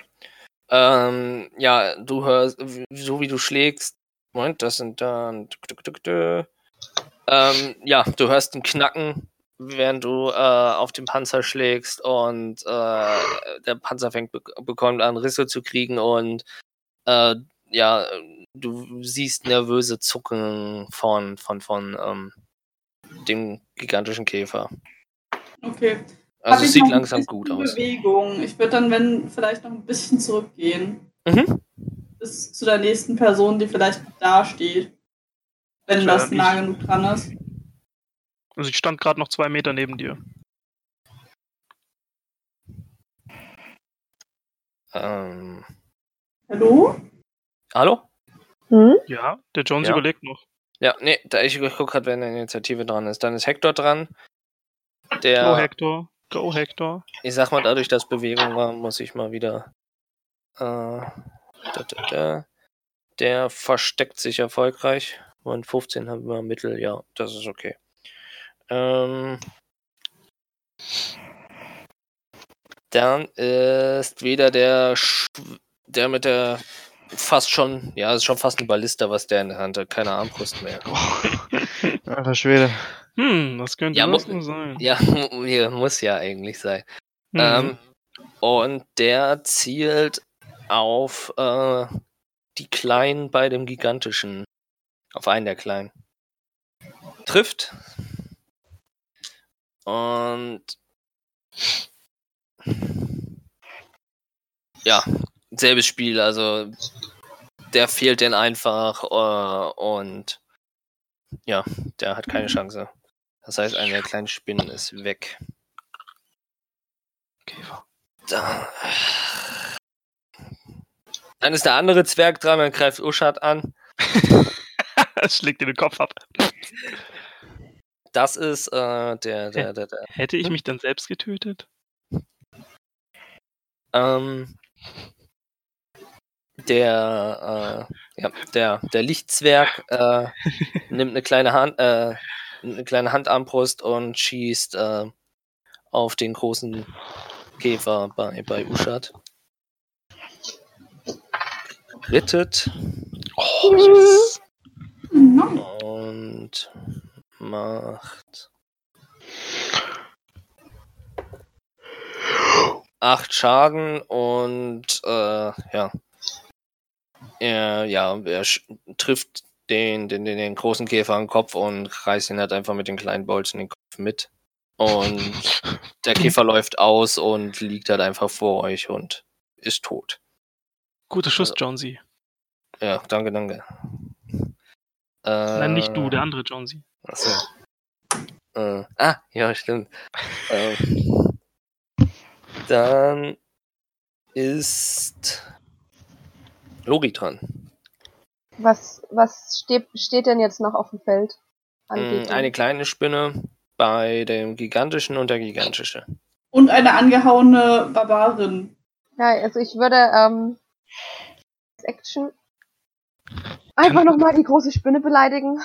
Ähm, ja, du hörst, so wie du schlägst. Moment, das sind dann. Ähm, ja, du hörst ein Knacken, während du äh, auf den Panzer schlägst und äh, der Panzer fängt be bekommt an Risse zu kriegen und äh, ja, du siehst nervöse Zucken von von von ähm, dem gigantischen Käfer. Okay. Also es ich sieht langsam gut aus. Bewegung. Ich würde dann, wenn, vielleicht noch ein bisschen zurückgehen. Mhm. Bis zu der nächsten Person, die vielleicht da steht. Wenn Das nah genug dran ist. Also ich stand gerade noch zwei Meter neben dir. Ähm, Hallo? Hallo? Hm? Ja, der Jones Ja. überlegt noch. Ja, nee, da ich gucke gerade, wenn eine Initiative dran ist. Dann ist Hector dran. Der, Go Hector. Go Hector. ich sag mal, dadurch, dass Bewegung war, muss ich mal wieder. Äh, da, da, da. Der versteckt sich erfolgreich. Und 15 haben wir Mittel, ja, das ist okay. Ähm, dann ist wieder der, Sch- der mit der fast schon, ja, ist schon fast ein Ballista, was der in der Hand hat. Keine Armbrust mehr. Alter Schwede. Hm, das könnte Ja, das mu- nur sein. Ja, hier muss ja eigentlich sein. Hm. Ähm, und der zielt auf äh, die Kleinen bei dem Gigantischen. Auf einen der Kleinen. Trifft. Und ja, selbes Spiel, also der fehlt den einfach äh, und ja, der hat keine Chance. Das heißt, eine der kleinen Spinnen ist weg. Käfer. Da. Dann ist der andere Zwerg dran und greift Uschat an. Schlägt dir den Kopf ab. Das ist äh, der, der, der, der, Hätte ich mich dann selbst getötet? ähm, der, äh, ja, der, der Lichtzwerg äh, nimmt eine kleine Hand, äh, eine kleine Handarmbrust und schießt äh, auf den großen Käfer bei, bei Uschat. Rittet Oh, yes. Und macht acht Schaden und äh, ja. Er, ja, er trifft den, den, den, den großen Käfer am Kopf und reißt ihn halt einfach mit den kleinen Bolzen den Kopf mit. Und der Käfer läuft aus und liegt halt einfach vor euch und ist tot. Guter Schuss, Also- Jonesy. Ja, danke, danke. Nein, nicht du, Äh, der andere Jonesy. Achso. Äh, ah, ja, stimmt. ähm, dann ist Lori dran. Was, was steht, steht denn jetzt noch auf dem Feld? An Mm? Eine kleine Spinne bei dem gigantischen und der gigantische. Und eine angehauene Barbarin. Ja, also ich würde ähm, Action einfach nochmal die große Spinne beleidigen.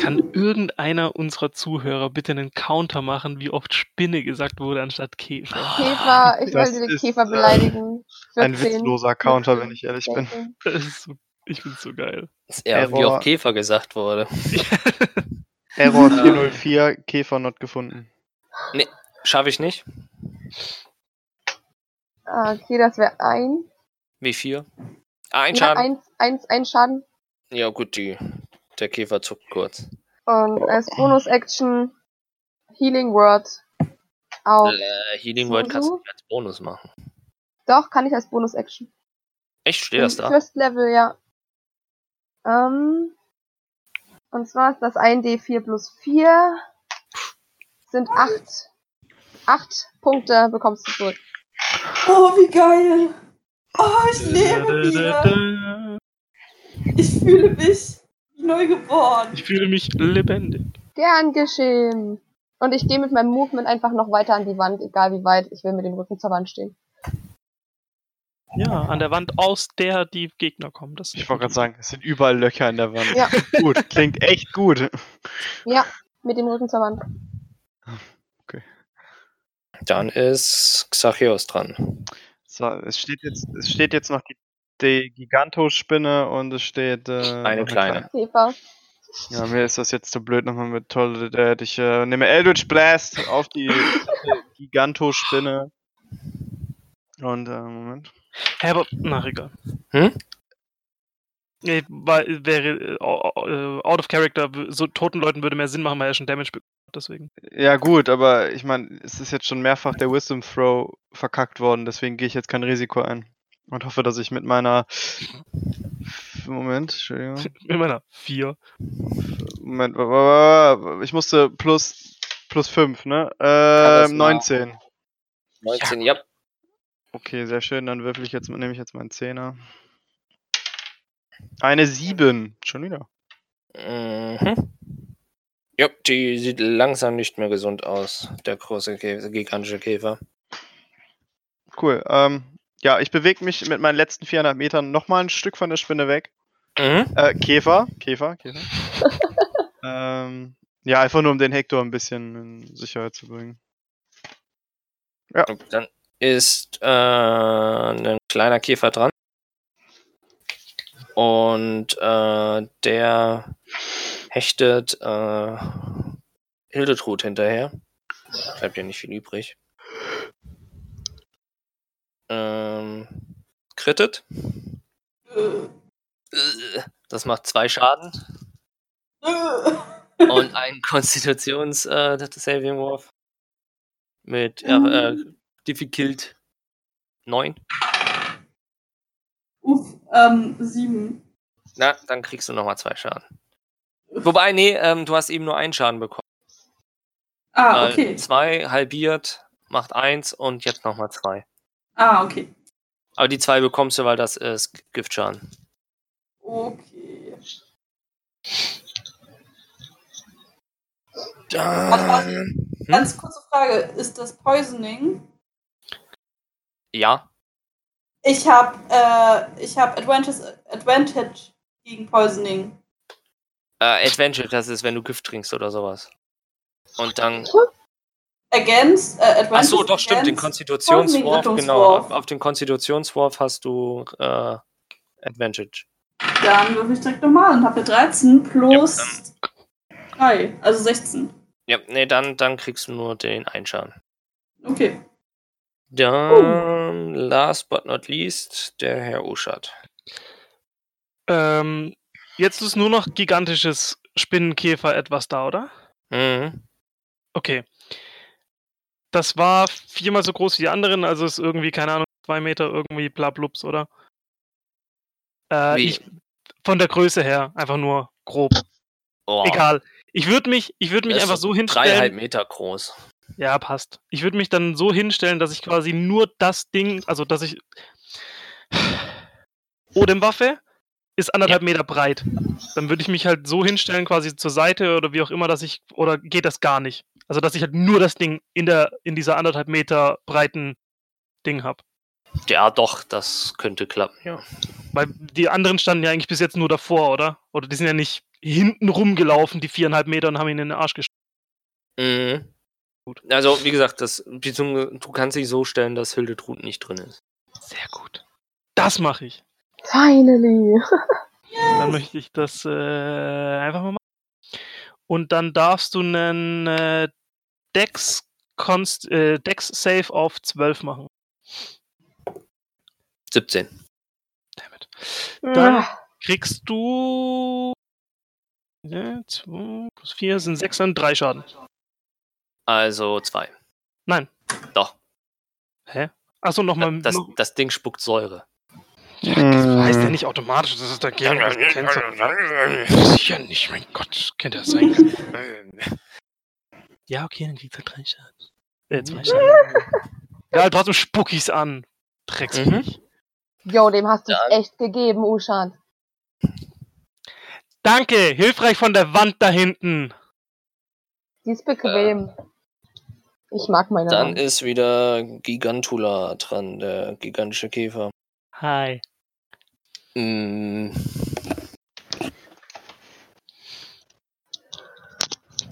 Kann irgendeiner unserer Zuhörer bitte einen Counter machen, wie oft Spinne gesagt wurde anstatt Käfer? Käfer, ich Das wollte den ist, Käfer äh, beleidigen. Ein 14, witzloser Counter, wenn ich ehrlich bin. 16. Das ist so, ich find's so geil. Das ist eher, wie Error. auch Käfer gesagt wurde. Error 404, Käfer not gefunden. Schaffe ich nicht. Ah, okay, das wäre ein. Wie viel? Ah, ein Ja, Schaden. eins, eins, ein Schaden. Ja, gut, die, der Käfer zuckt kurz. Und als Bonus-Action Healing Word auf. Äh, Healing Word kannst du nicht als Bonus machen. Doch, kann ich als Bonus-Action. Echt? Steht das da? First Level, ja. Ähm, und zwar ist das 1D4 plus 4. Sind 8. 8 Punkte bekommst du zurück. Oh, wie geil. Oh, ich lebe wieder. Ich fühle mich neu geboren. Ich fühle mich lebendig. Gern geschehen. Und ich gehe mit meinem Movement einfach noch weiter an die Wand, egal wie weit. Ich will mit dem Rücken zur Wand stehen. Ja, an der Wand, aus der die Gegner kommen. Das Ich wollte gerade sagen, es sind überall Löcher in der Wand. Ja. Gut, klingt echt gut. Ja, mit dem Rücken zur Wand. Dann ist Xachios dran. So, es steht jetzt, es steht jetzt noch die, die Gigantospinne und es steht äh, Eine kleine. Käfer. Ja, mir ist das jetzt zu blöd nochmal mit toll. Äh, ich äh, nehme Eldritch Blast auf die Gigantospinne. Und äh, Moment. Hä, aber, na, egal. Hm? Nee, weil, wäre, äh, out of character, so toten Leuten würde mehr Sinn machen, weil er schon Damage bekommt, deswegen. Ja gut, aber ich meine, es ist jetzt schon mehrfach der Wisdom Throw verkackt worden, deswegen gehe ich jetzt kein Risiko ein. Und hoffe, dass ich mit meiner Moment, Entschuldigung. In meiner 4. Moment, wa- wa- wa- ich musste plus plus 5, ne? Ähm, war- 19. 19, ja. Okay, sehr schön. Dann würfel ich jetzt, nehme ich jetzt meinen Zehner. Eine 7. Schon wieder. Mhm. Ja, die sieht langsam nicht mehr gesund aus, der große Käfer, gigantische Käfer. Cool. Ähm, ja, ich bewege mich mit meinen letzten 400 Metern nochmal ein Stück von der Spinne weg. Mhm. Äh, Käfer, Käfer, Käfer. ähm, ja, einfach nur um den Hector ein bisschen in Sicherheit zu bringen. Dann ist äh, ein kleiner Käfer dran. Und äh, der hechtet äh, Hildetrud hinterher. Bleibt ja nicht viel übrig. Ähm, krittet. Äh, Äh, Das macht zwei Schaden. äh. Und ein Konstitutions äh, Saving Wurf. Mit äh, Difficult 9. Uff, ähm, sieben. Na, dann kriegst du nochmal zwei Schaden. Wobei, nee, ähm, du hast eben nur einen Schaden bekommen. Ah, Äh, okay. Zwei halbiert, macht eins und jetzt nochmal zwei. Ah, okay. Aber die zwei bekommst du, weil das ist Giftschaden. Okay. Dann, hm? Ganz kurze Frage, ist das Poisoning? Ja, Ich habe äh, ich hab Advantage, Advantage gegen Poisoning. äh, Adventure, das ist, wenn du Gift trinkst oder sowas. Und dann. Against, äh, Advantage Achso, doch, stimmt, den against Konstitutionswurf, genau. Auf, auf den Konstitutionswurf hast du äh, Advantage. Dann würfel ich direkt nochmal und habe 13 plus 3, also 16. Ja, nee, dann, dann kriegst du nur den Einschaden. Okay. Dann, last but not least, der Herr Uschat. Ähm, jetzt ist nur noch gigantisches Spinnenkäfer etwas da, oder? Mhm. Okay. Das war viermal so groß wie die anderen, also ist irgendwie, keine Ahnung, zwei Meter irgendwie blablups, oder? Äh, ich, von der Größe her, einfach nur grob. Oh, Egal. Ich würde mich, ich würde mich das einfach so Dreieinhalb hinstellen. Meter groß. Ja, passt. Ich würde mich dann so hinstellen, dass ich quasi nur das Ding, also dass ich. Odem-Waffe ist anderthalb Meter breit. Dann würde ich mich halt so hinstellen, quasi zur Seite oder wie auch immer, dass ich. Oder geht das gar nicht? Also dass ich halt nur das Ding in der in dieser anderthalb Meter breiten Ding habe. Ja, doch, das könnte klappen, ja. Weil die anderen standen ja eigentlich bis jetzt nur davor, oder? Oder die sind ja nicht hinten rumgelaufen, die viereinhalb Meter, und haben ihn in den Arsch gestoßen. Mhm. Gut. Also, wie gesagt, das, beziehungsweise du kannst dich so stellen, dass Hildetrud nicht drin ist. Sehr gut. Das mache ich. Finally. Dann möchte ich das äh, einfach mal machen. Und dann darfst du einen äh, Dex, Const, äh, Dex Save auf 12 machen. 17. Dammit. Dann Ah, kriegst du. Ja, 2 plus 4 sind 6 und 3 Schaden. Also zwei. Nein. Doch. Hä? Achso, nochmal. Das, noch, das Ding spuckt Säure. das heißt ja nicht automatisch, das ist dagegen. Das du sicher nicht, mein Gott. Könnte das sein. Ja, okay, dann kriegst du 3 Schaden. Äh, 2 Schaden. Ja, trotzdem spuck ich's an. Drecksviech. Jo, dem hast du echt gegeben, Ushan. Danke, hilfreich von der Wand da hinten. Die ist bequem. ich mag meine Dann Wand. ist wieder Gigantula dran, der gigantische Käfer. Hi. Mm,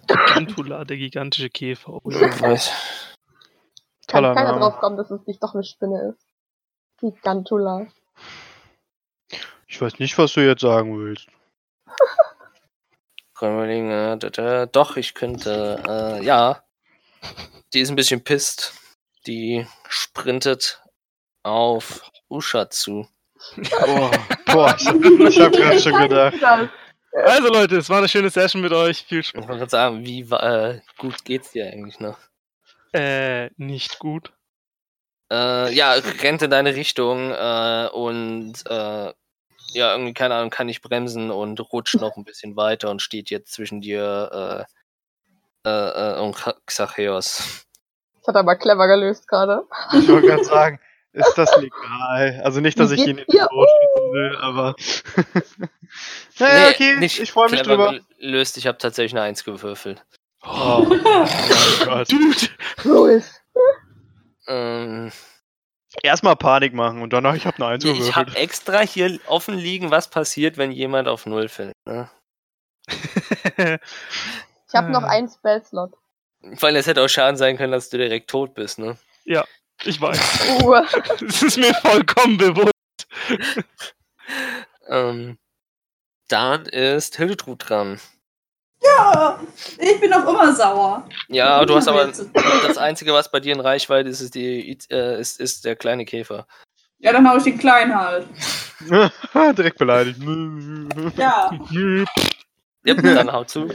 Gigantula, der gigantische Käfer. Ich weiß. Kann toller keiner Name. drauf kommen, dass es nicht doch eine Spinne ist. Gigantula. Ich weiß nicht, was du jetzt sagen willst. Können wir überlegen, äh, da, da, doch, ich könnte, äh, ja. Die ist ein bisschen pisst. Die sprintet auf Usha zu. Oh, boah, ich, ich hab gerade schon gedacht. Also Leute, es war eine schöne Session mit euch. Viel Ich Spaß. wollte gerade sagen, wie äh, gut geht's dir eigentlich noch? Äh, nicht gut. Äh, ja, rennt in deine Richtung äh, und äh, ja, irgendwie, keine Ahnung, kann nicht bremsen und rutscht noch ein bisschen weiter und steht jetzt zwischen dir äh, äh, äh, und Xa- Xacheos. Das hat er aber clever gelöst gerade. Ich wollte gerade sagen, ist das legal? Also nicht, dass ich ihn in den? Tod schützen will, aber. naja, Nee, okay, nicht ich freue mich drüber. gelöst, ich habe tatsächlich eine Eins gewürfelt. Oh, mein Gott. Dude! Rules. Ähm, Erstmal Panik machen und danach, ich habe eine Eins ich habe gewürfelt. extra hier offen liegen, was passiert, wenn jemand auf Null fällt. Ne? Ich habe noch Ah. einen Spellslot. Weil es hätte auch Schaden sein können, dass du direkt tot bist, ne? Ich weiß. Uh, Es ist mir vollkommen bewusst. Ähm, dann ist Hildetrud dran. Ja, ich bin auch immer sauer. Ja, du hast aber das Einzige, was bei dir in Reichweite ist, ist, die, äh, ist, ist der kleine Käfer. Ja, dann hau ich den Kleinen halt. Direkt beleidigt. Ja. Ja, dann hau zu.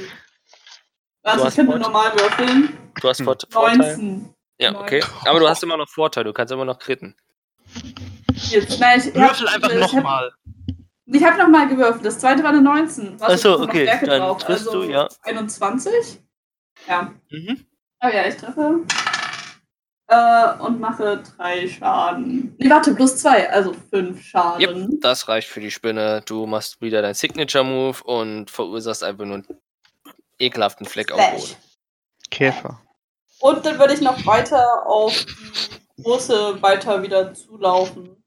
Also Du ich hast könnte normal würfeln. Du hast. Vor Vorteil. 19. Ja, okay. Aber du hast immer noch Vorteil, du kannst immer noch kritten. Jetzt, nein, ich Würfel hab- einfach ich hab- nochmal. Ich habe nochmal gewürfelt. Das zweite war eine 19. Was Ach so, ist noch okay, dann drauf? triffst also du, ja. 21? Ja. Mhm. Oh ja, ich treffe. Äh, und mache drei Schaden. Nee, warte, plus zwei, also fünf Schaden. Yep, das reicht für die Spinne. Du machst wieder dein Signature-Move und verursachst einfach nur einen ekelhaften Fleck auf dem Slash. Boden. Käfer. Und dann würde ich noch weiter auf die große weiter wieder zulaufen.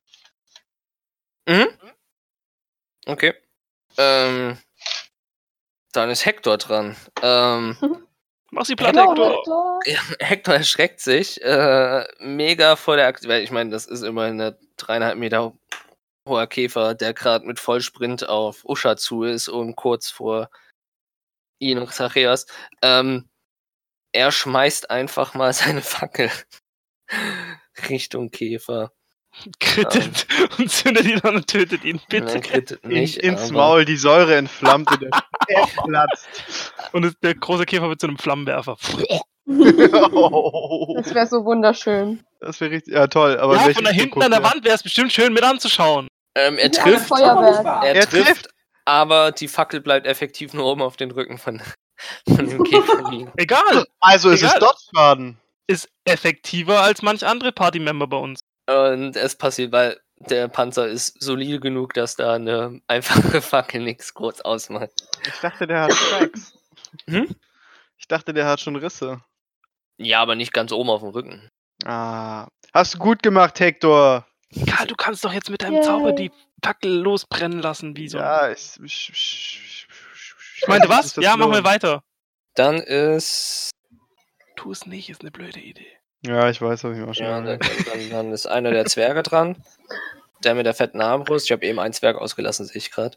Mhm. Okay. Ähm, dann ist Hector dran. Ähm, Mach sie platt, Hello, Hector. Hector. Ja, Hector erschreckt sich äh, mega vor der Aktion. Ich meine, das ist immerhin ein dreieinhalb Meter hoher Käfer, der gerade mit Vollsprint auf Usha zu ist und kurz vor ihn und Zachäus. Ähm, er schmeißt einfach mal seine Fackel Richtung Käfer. Krittet und zündet ihn an und tötet ihn, Er bitte. krittet In, nicht. ins aber- Maul, die Säure entflammt und der Speck platzt. Und der große Käfer wird zu einem Flammenwerfer. Oh, Das wäre so wunderschön. das wäre richtig. Ja, toll. Aber in ja, von da hinten an der Wand wäre es bestimmt schön mit anzuschauen. Ähm, er trifft, er, Er trifft, trifft. aber die Fackel bleibt effektiv nur oben auf den Rücken von, von dem Käfer liegen. Egal, Also ist es Egal. Dodge-Schaden. ist effektiver als manch andere Partymember bei uns. Und es passiert, weil der Panzer ist solide genug, dass da eine einfache Fackel nichts groß ausmacht. Ich dachte, der hat Cracks. Hm? Ich dachte, der hat schon Risse. Ja, aber nicht ganz oben auf dem Rücken. Ah. Hast du gut gemacht, Hector. Karl, du kannst doch jetzt mit deinem Yay. Zauber die Fackel losbrennen lassen, wie so. Ja, ich. Ich, ich, Ich meinte was? Ja, mach mal lohnt. weiter. Dann ist. Tu es nicht, ist eine blöde Idee. Ja, ich weiß, hab ich mir auch schon Ja, dann, dann, dann ist einer der Zwerge dran. Der mit der fetten Armbrust. Ich habe eben einen Zwerg ausgelassen, sehe ich gerade.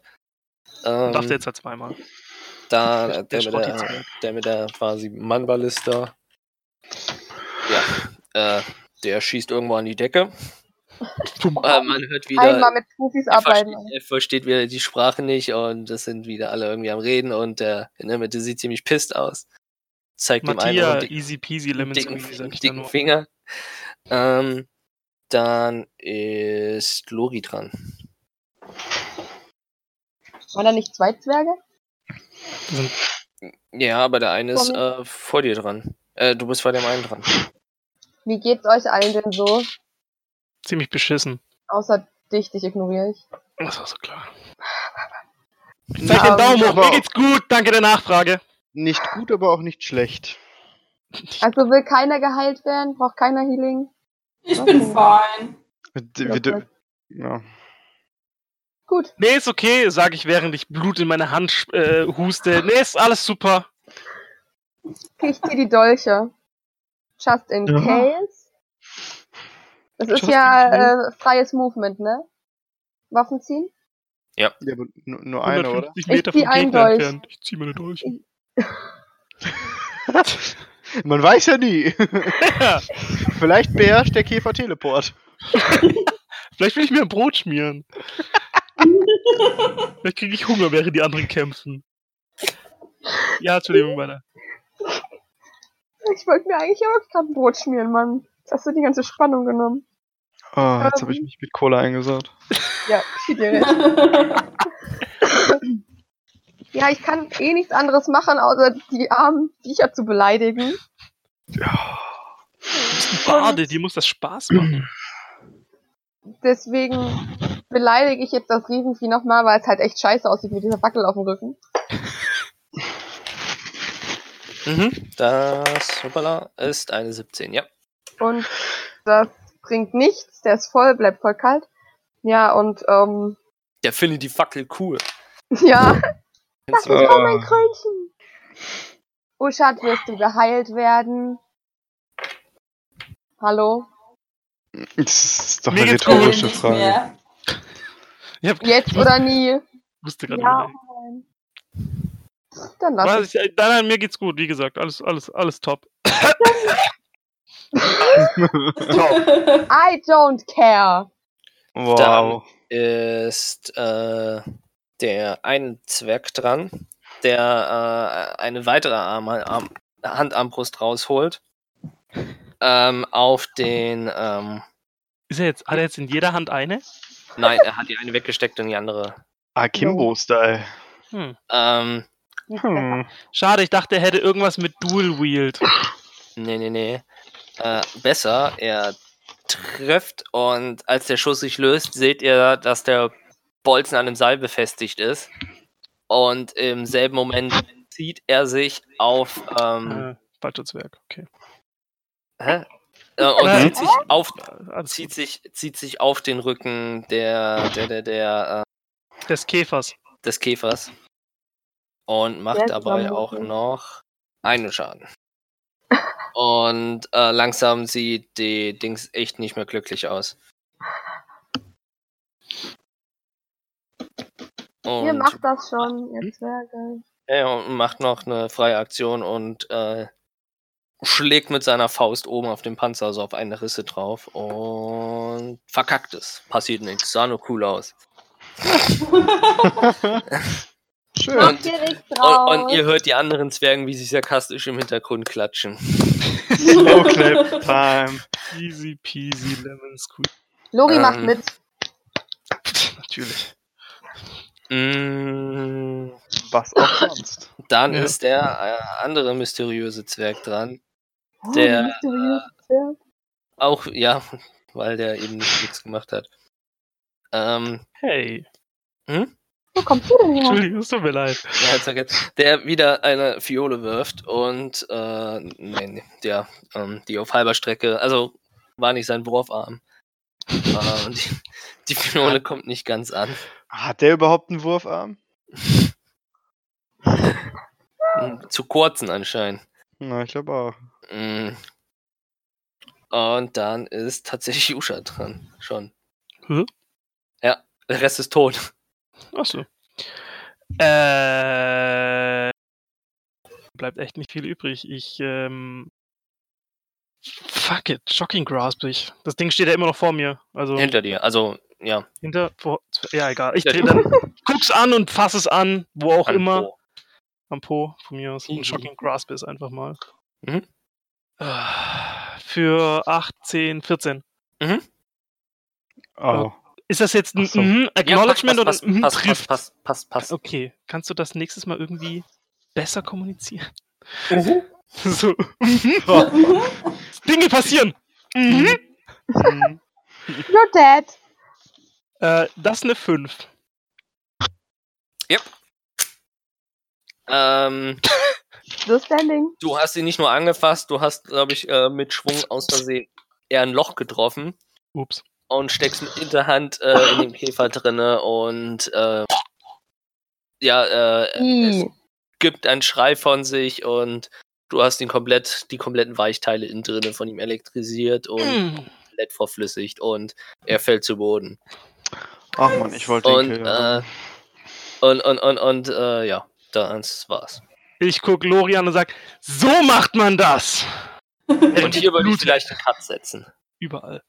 Ähm, Dachte jetzt halt zweimal. da, Der der, mit der, der mit der quasi Mannballista. Ja, äh, der schießt irgendwo an die Decke. Man hört wieder. Einmal mit Profis er, arbeiten. versteht, er versteht wieder die Sprache nicht und es sind wieder alle irgendwie am Reden und der in der Mitte sieht ziemlich pisst aus. Zeigt dem einen Mattia, einen dicken, easy peasy lemon dicken, squeezy, dicken. Finger. Ähm, dann ist Lori dran. Waren da nicht zwei Zwerge? Das Ja, aber der eine ist Vor äh, vor dir dran. Äh, du bist vor dem einen dran. Wie geht's euch allen denn so? Ziemlich beschissen. Außer dich, dich ignoriere ich. Das war so klar. Zeig den Daumen hoch, mir geht's gut, danke der Nachfrage. Nicht gut, aber auch nicht schlecht. Also will keiner geheilt werden? Braucht keiner Healing? Ich bin fein. Wir, ja. Gut. Nee, ist okay, sage ich, während ich Blut in meine Hand äh, huste. Nee, ist alles super. Kriegt ihr die Dolche? Just in Ja. case? Das ist ja äh, freies Movement, ne? Waffen ziehen? ja aber nur, nur eine, oder? 150 Meter zieh vom einen Gegner Dolch. entfernt. Ich zieh meine Dolch. Man weiß ja nie. Ja, Vielleicht beherrscht der Käfer Teleport. vielleicht will ich mir ein Brot schmieren. vielleicht kriege ich Hunger, während die anderen kämpfen. Ja, Entschuldigung, weiter. Ich wollte mir eigentlich auch gerade ein Brot schmieren, Mann. Jetzt hast du die ganze Spannung genommen. Oh, jetzt habe ich mich mit Cola eingesaut. Ja, dir. Ja, ich kann eh nichts anderes machen, außer die armen Viecher zu beleidigen. Bade, die muss das Spaß machen. Deswegen beleidige ich jetzt das Riesenvieh nochmal, weil es halt echt scheiße aussieht mit dieser Fackel auf dem Rücken. Mhm. Das hoppala, ist eine 17, ja. Und das bringt nichts, der ist voll, bleibt voll kalt. Ja, und ähm, Der findet die Fackel cool. ja, das ist auch mein Ah. Krönchen. Uschat, wirst du geheilt werden? Hallo? Das ist doch eine rhetorische Frage. hab, Jetzt oder nie? wusste gerade Ja. nicht. Dann lass ich, nein, nein, mir geht's gut, wie gesagt, alles, alles, alles top. I don't care. wow. ist äh, der ein Zwerg dran, der äh, eine weitere Arm, Arm, Handarmbrust rausholt. Ähm, auf den, ähm, Ist er jetzt, hat er jetzt in jeder Hand eine? nein, er hat die eine weggesteckt und die andere. Akimbo-Style. Hm. Ähm, Hm. Schade, ich dachte, er hätte irgendwas mit Dual Wield. nee, nee, nee. Äh, besser, er trifft und als der Schuss sich löst, seht ihr, dass der Bolzen an dem Seil befestigt ist. Und im selben Moment zieht er sich auf ähm, Äh, falscher Zwerg, okay. Hä? Äh, und Nein. zieht sich auf, Alles zieht sich, zieht sich auf den Rücken der, der, der, der, äh, Des Käfers. des Käfers. Und macht dabei auch noch einen Schaden. Und äh, langsam sieht die Dings echt nicht mehr glücklich aus. Ihr Und, macht das schon, ihr Zwerge. ja, und macht noch eine freie Aktion und äh, schlägt mit seiner Faust oben auf den Panzer, also auf eine Risse drauf und verkackt es. Passiert nichts, sah nur cool aus. Schön. Und- Und, und ihr hört die anderen Zwergen, wie sie sarkastisch im Hintergrund klatschen. Slow clap time. Easy peasy lemon squeeze. Lori macht ähm, mit. Natürlich. Mm, Was auch sonst. dann Ja. ist der äh, andere mysteriöse Zwerg dran. Oh, der, mysteriös Zwerg. Auch, ja, weil der eben nicht nichts gemacht hat. Ähm, Hey. Wo kommst du denn her? Entschuldigung, es tut mir leid. der wieder eine Fiole wirft und, äh, nee, nee, der, ähm, die auf halber Strecke, also war nicht sein Wurfarm. Äh, und die, die Fiole kommt nicht ganz an. Hat der überhaupt einen Wurfarm? Hm, Zu kurzen anscheinend. Na, ich glaube auch. Mm. Und dann ist tatsächlich Usha dran. Schon. Hä? Ja, der Rest ist tot. Achso. Äh. Bleibt echt nicht viel übrig. Ich, ähm. Fuck it, Shocking Grasp ich. Das Ding steht ja immer noch vor mir. Also Hinter dir. Also, ja. hinter, vor, ja egal. Ich Ja, dreh dann, guck's an und fass es an, wo auch an immer. Po. Am Po von mir aus. Mhm. Und Shocking Grasp ist einfach mal. Mhm. Ah, Für 18, 14. Oh. Ist das jetzt ein so. mhm, Ja, Acknowledgement passt, oder ein mhm passt, passt, trifft? passt, passt, passt, passt. Okay, kannst du das nächstes Mal irgendwie besser kommunizieren? Mhm. So. Dinge passieren. Mhm. Hm. You're dead. Äh, das ist eine 5. Ähm, Still standing. du hast ihn nicht nur angefasst, du hast, glaube ich, äh, mit Schwung aus Versehen eher ein Loch getroffen Ups. Und steckst mit Hinterhand äh, in dem Käfer drinne und äh, ja, äh, es I. gibt einen Schrei von sich und du hast ihn komplett, die kompletten Weichteile innen drinne von ihm elektrisiert und Mm. komplett verflüssigt und er fällt zu Boden. Ach man, ich wollte den Und, killen. äh, und, und, und, und, äh, ja, das war's. Ich guck Lori an und sag, so macht man das. Und hier würde ich vielleicht einen Cut setzen. überall.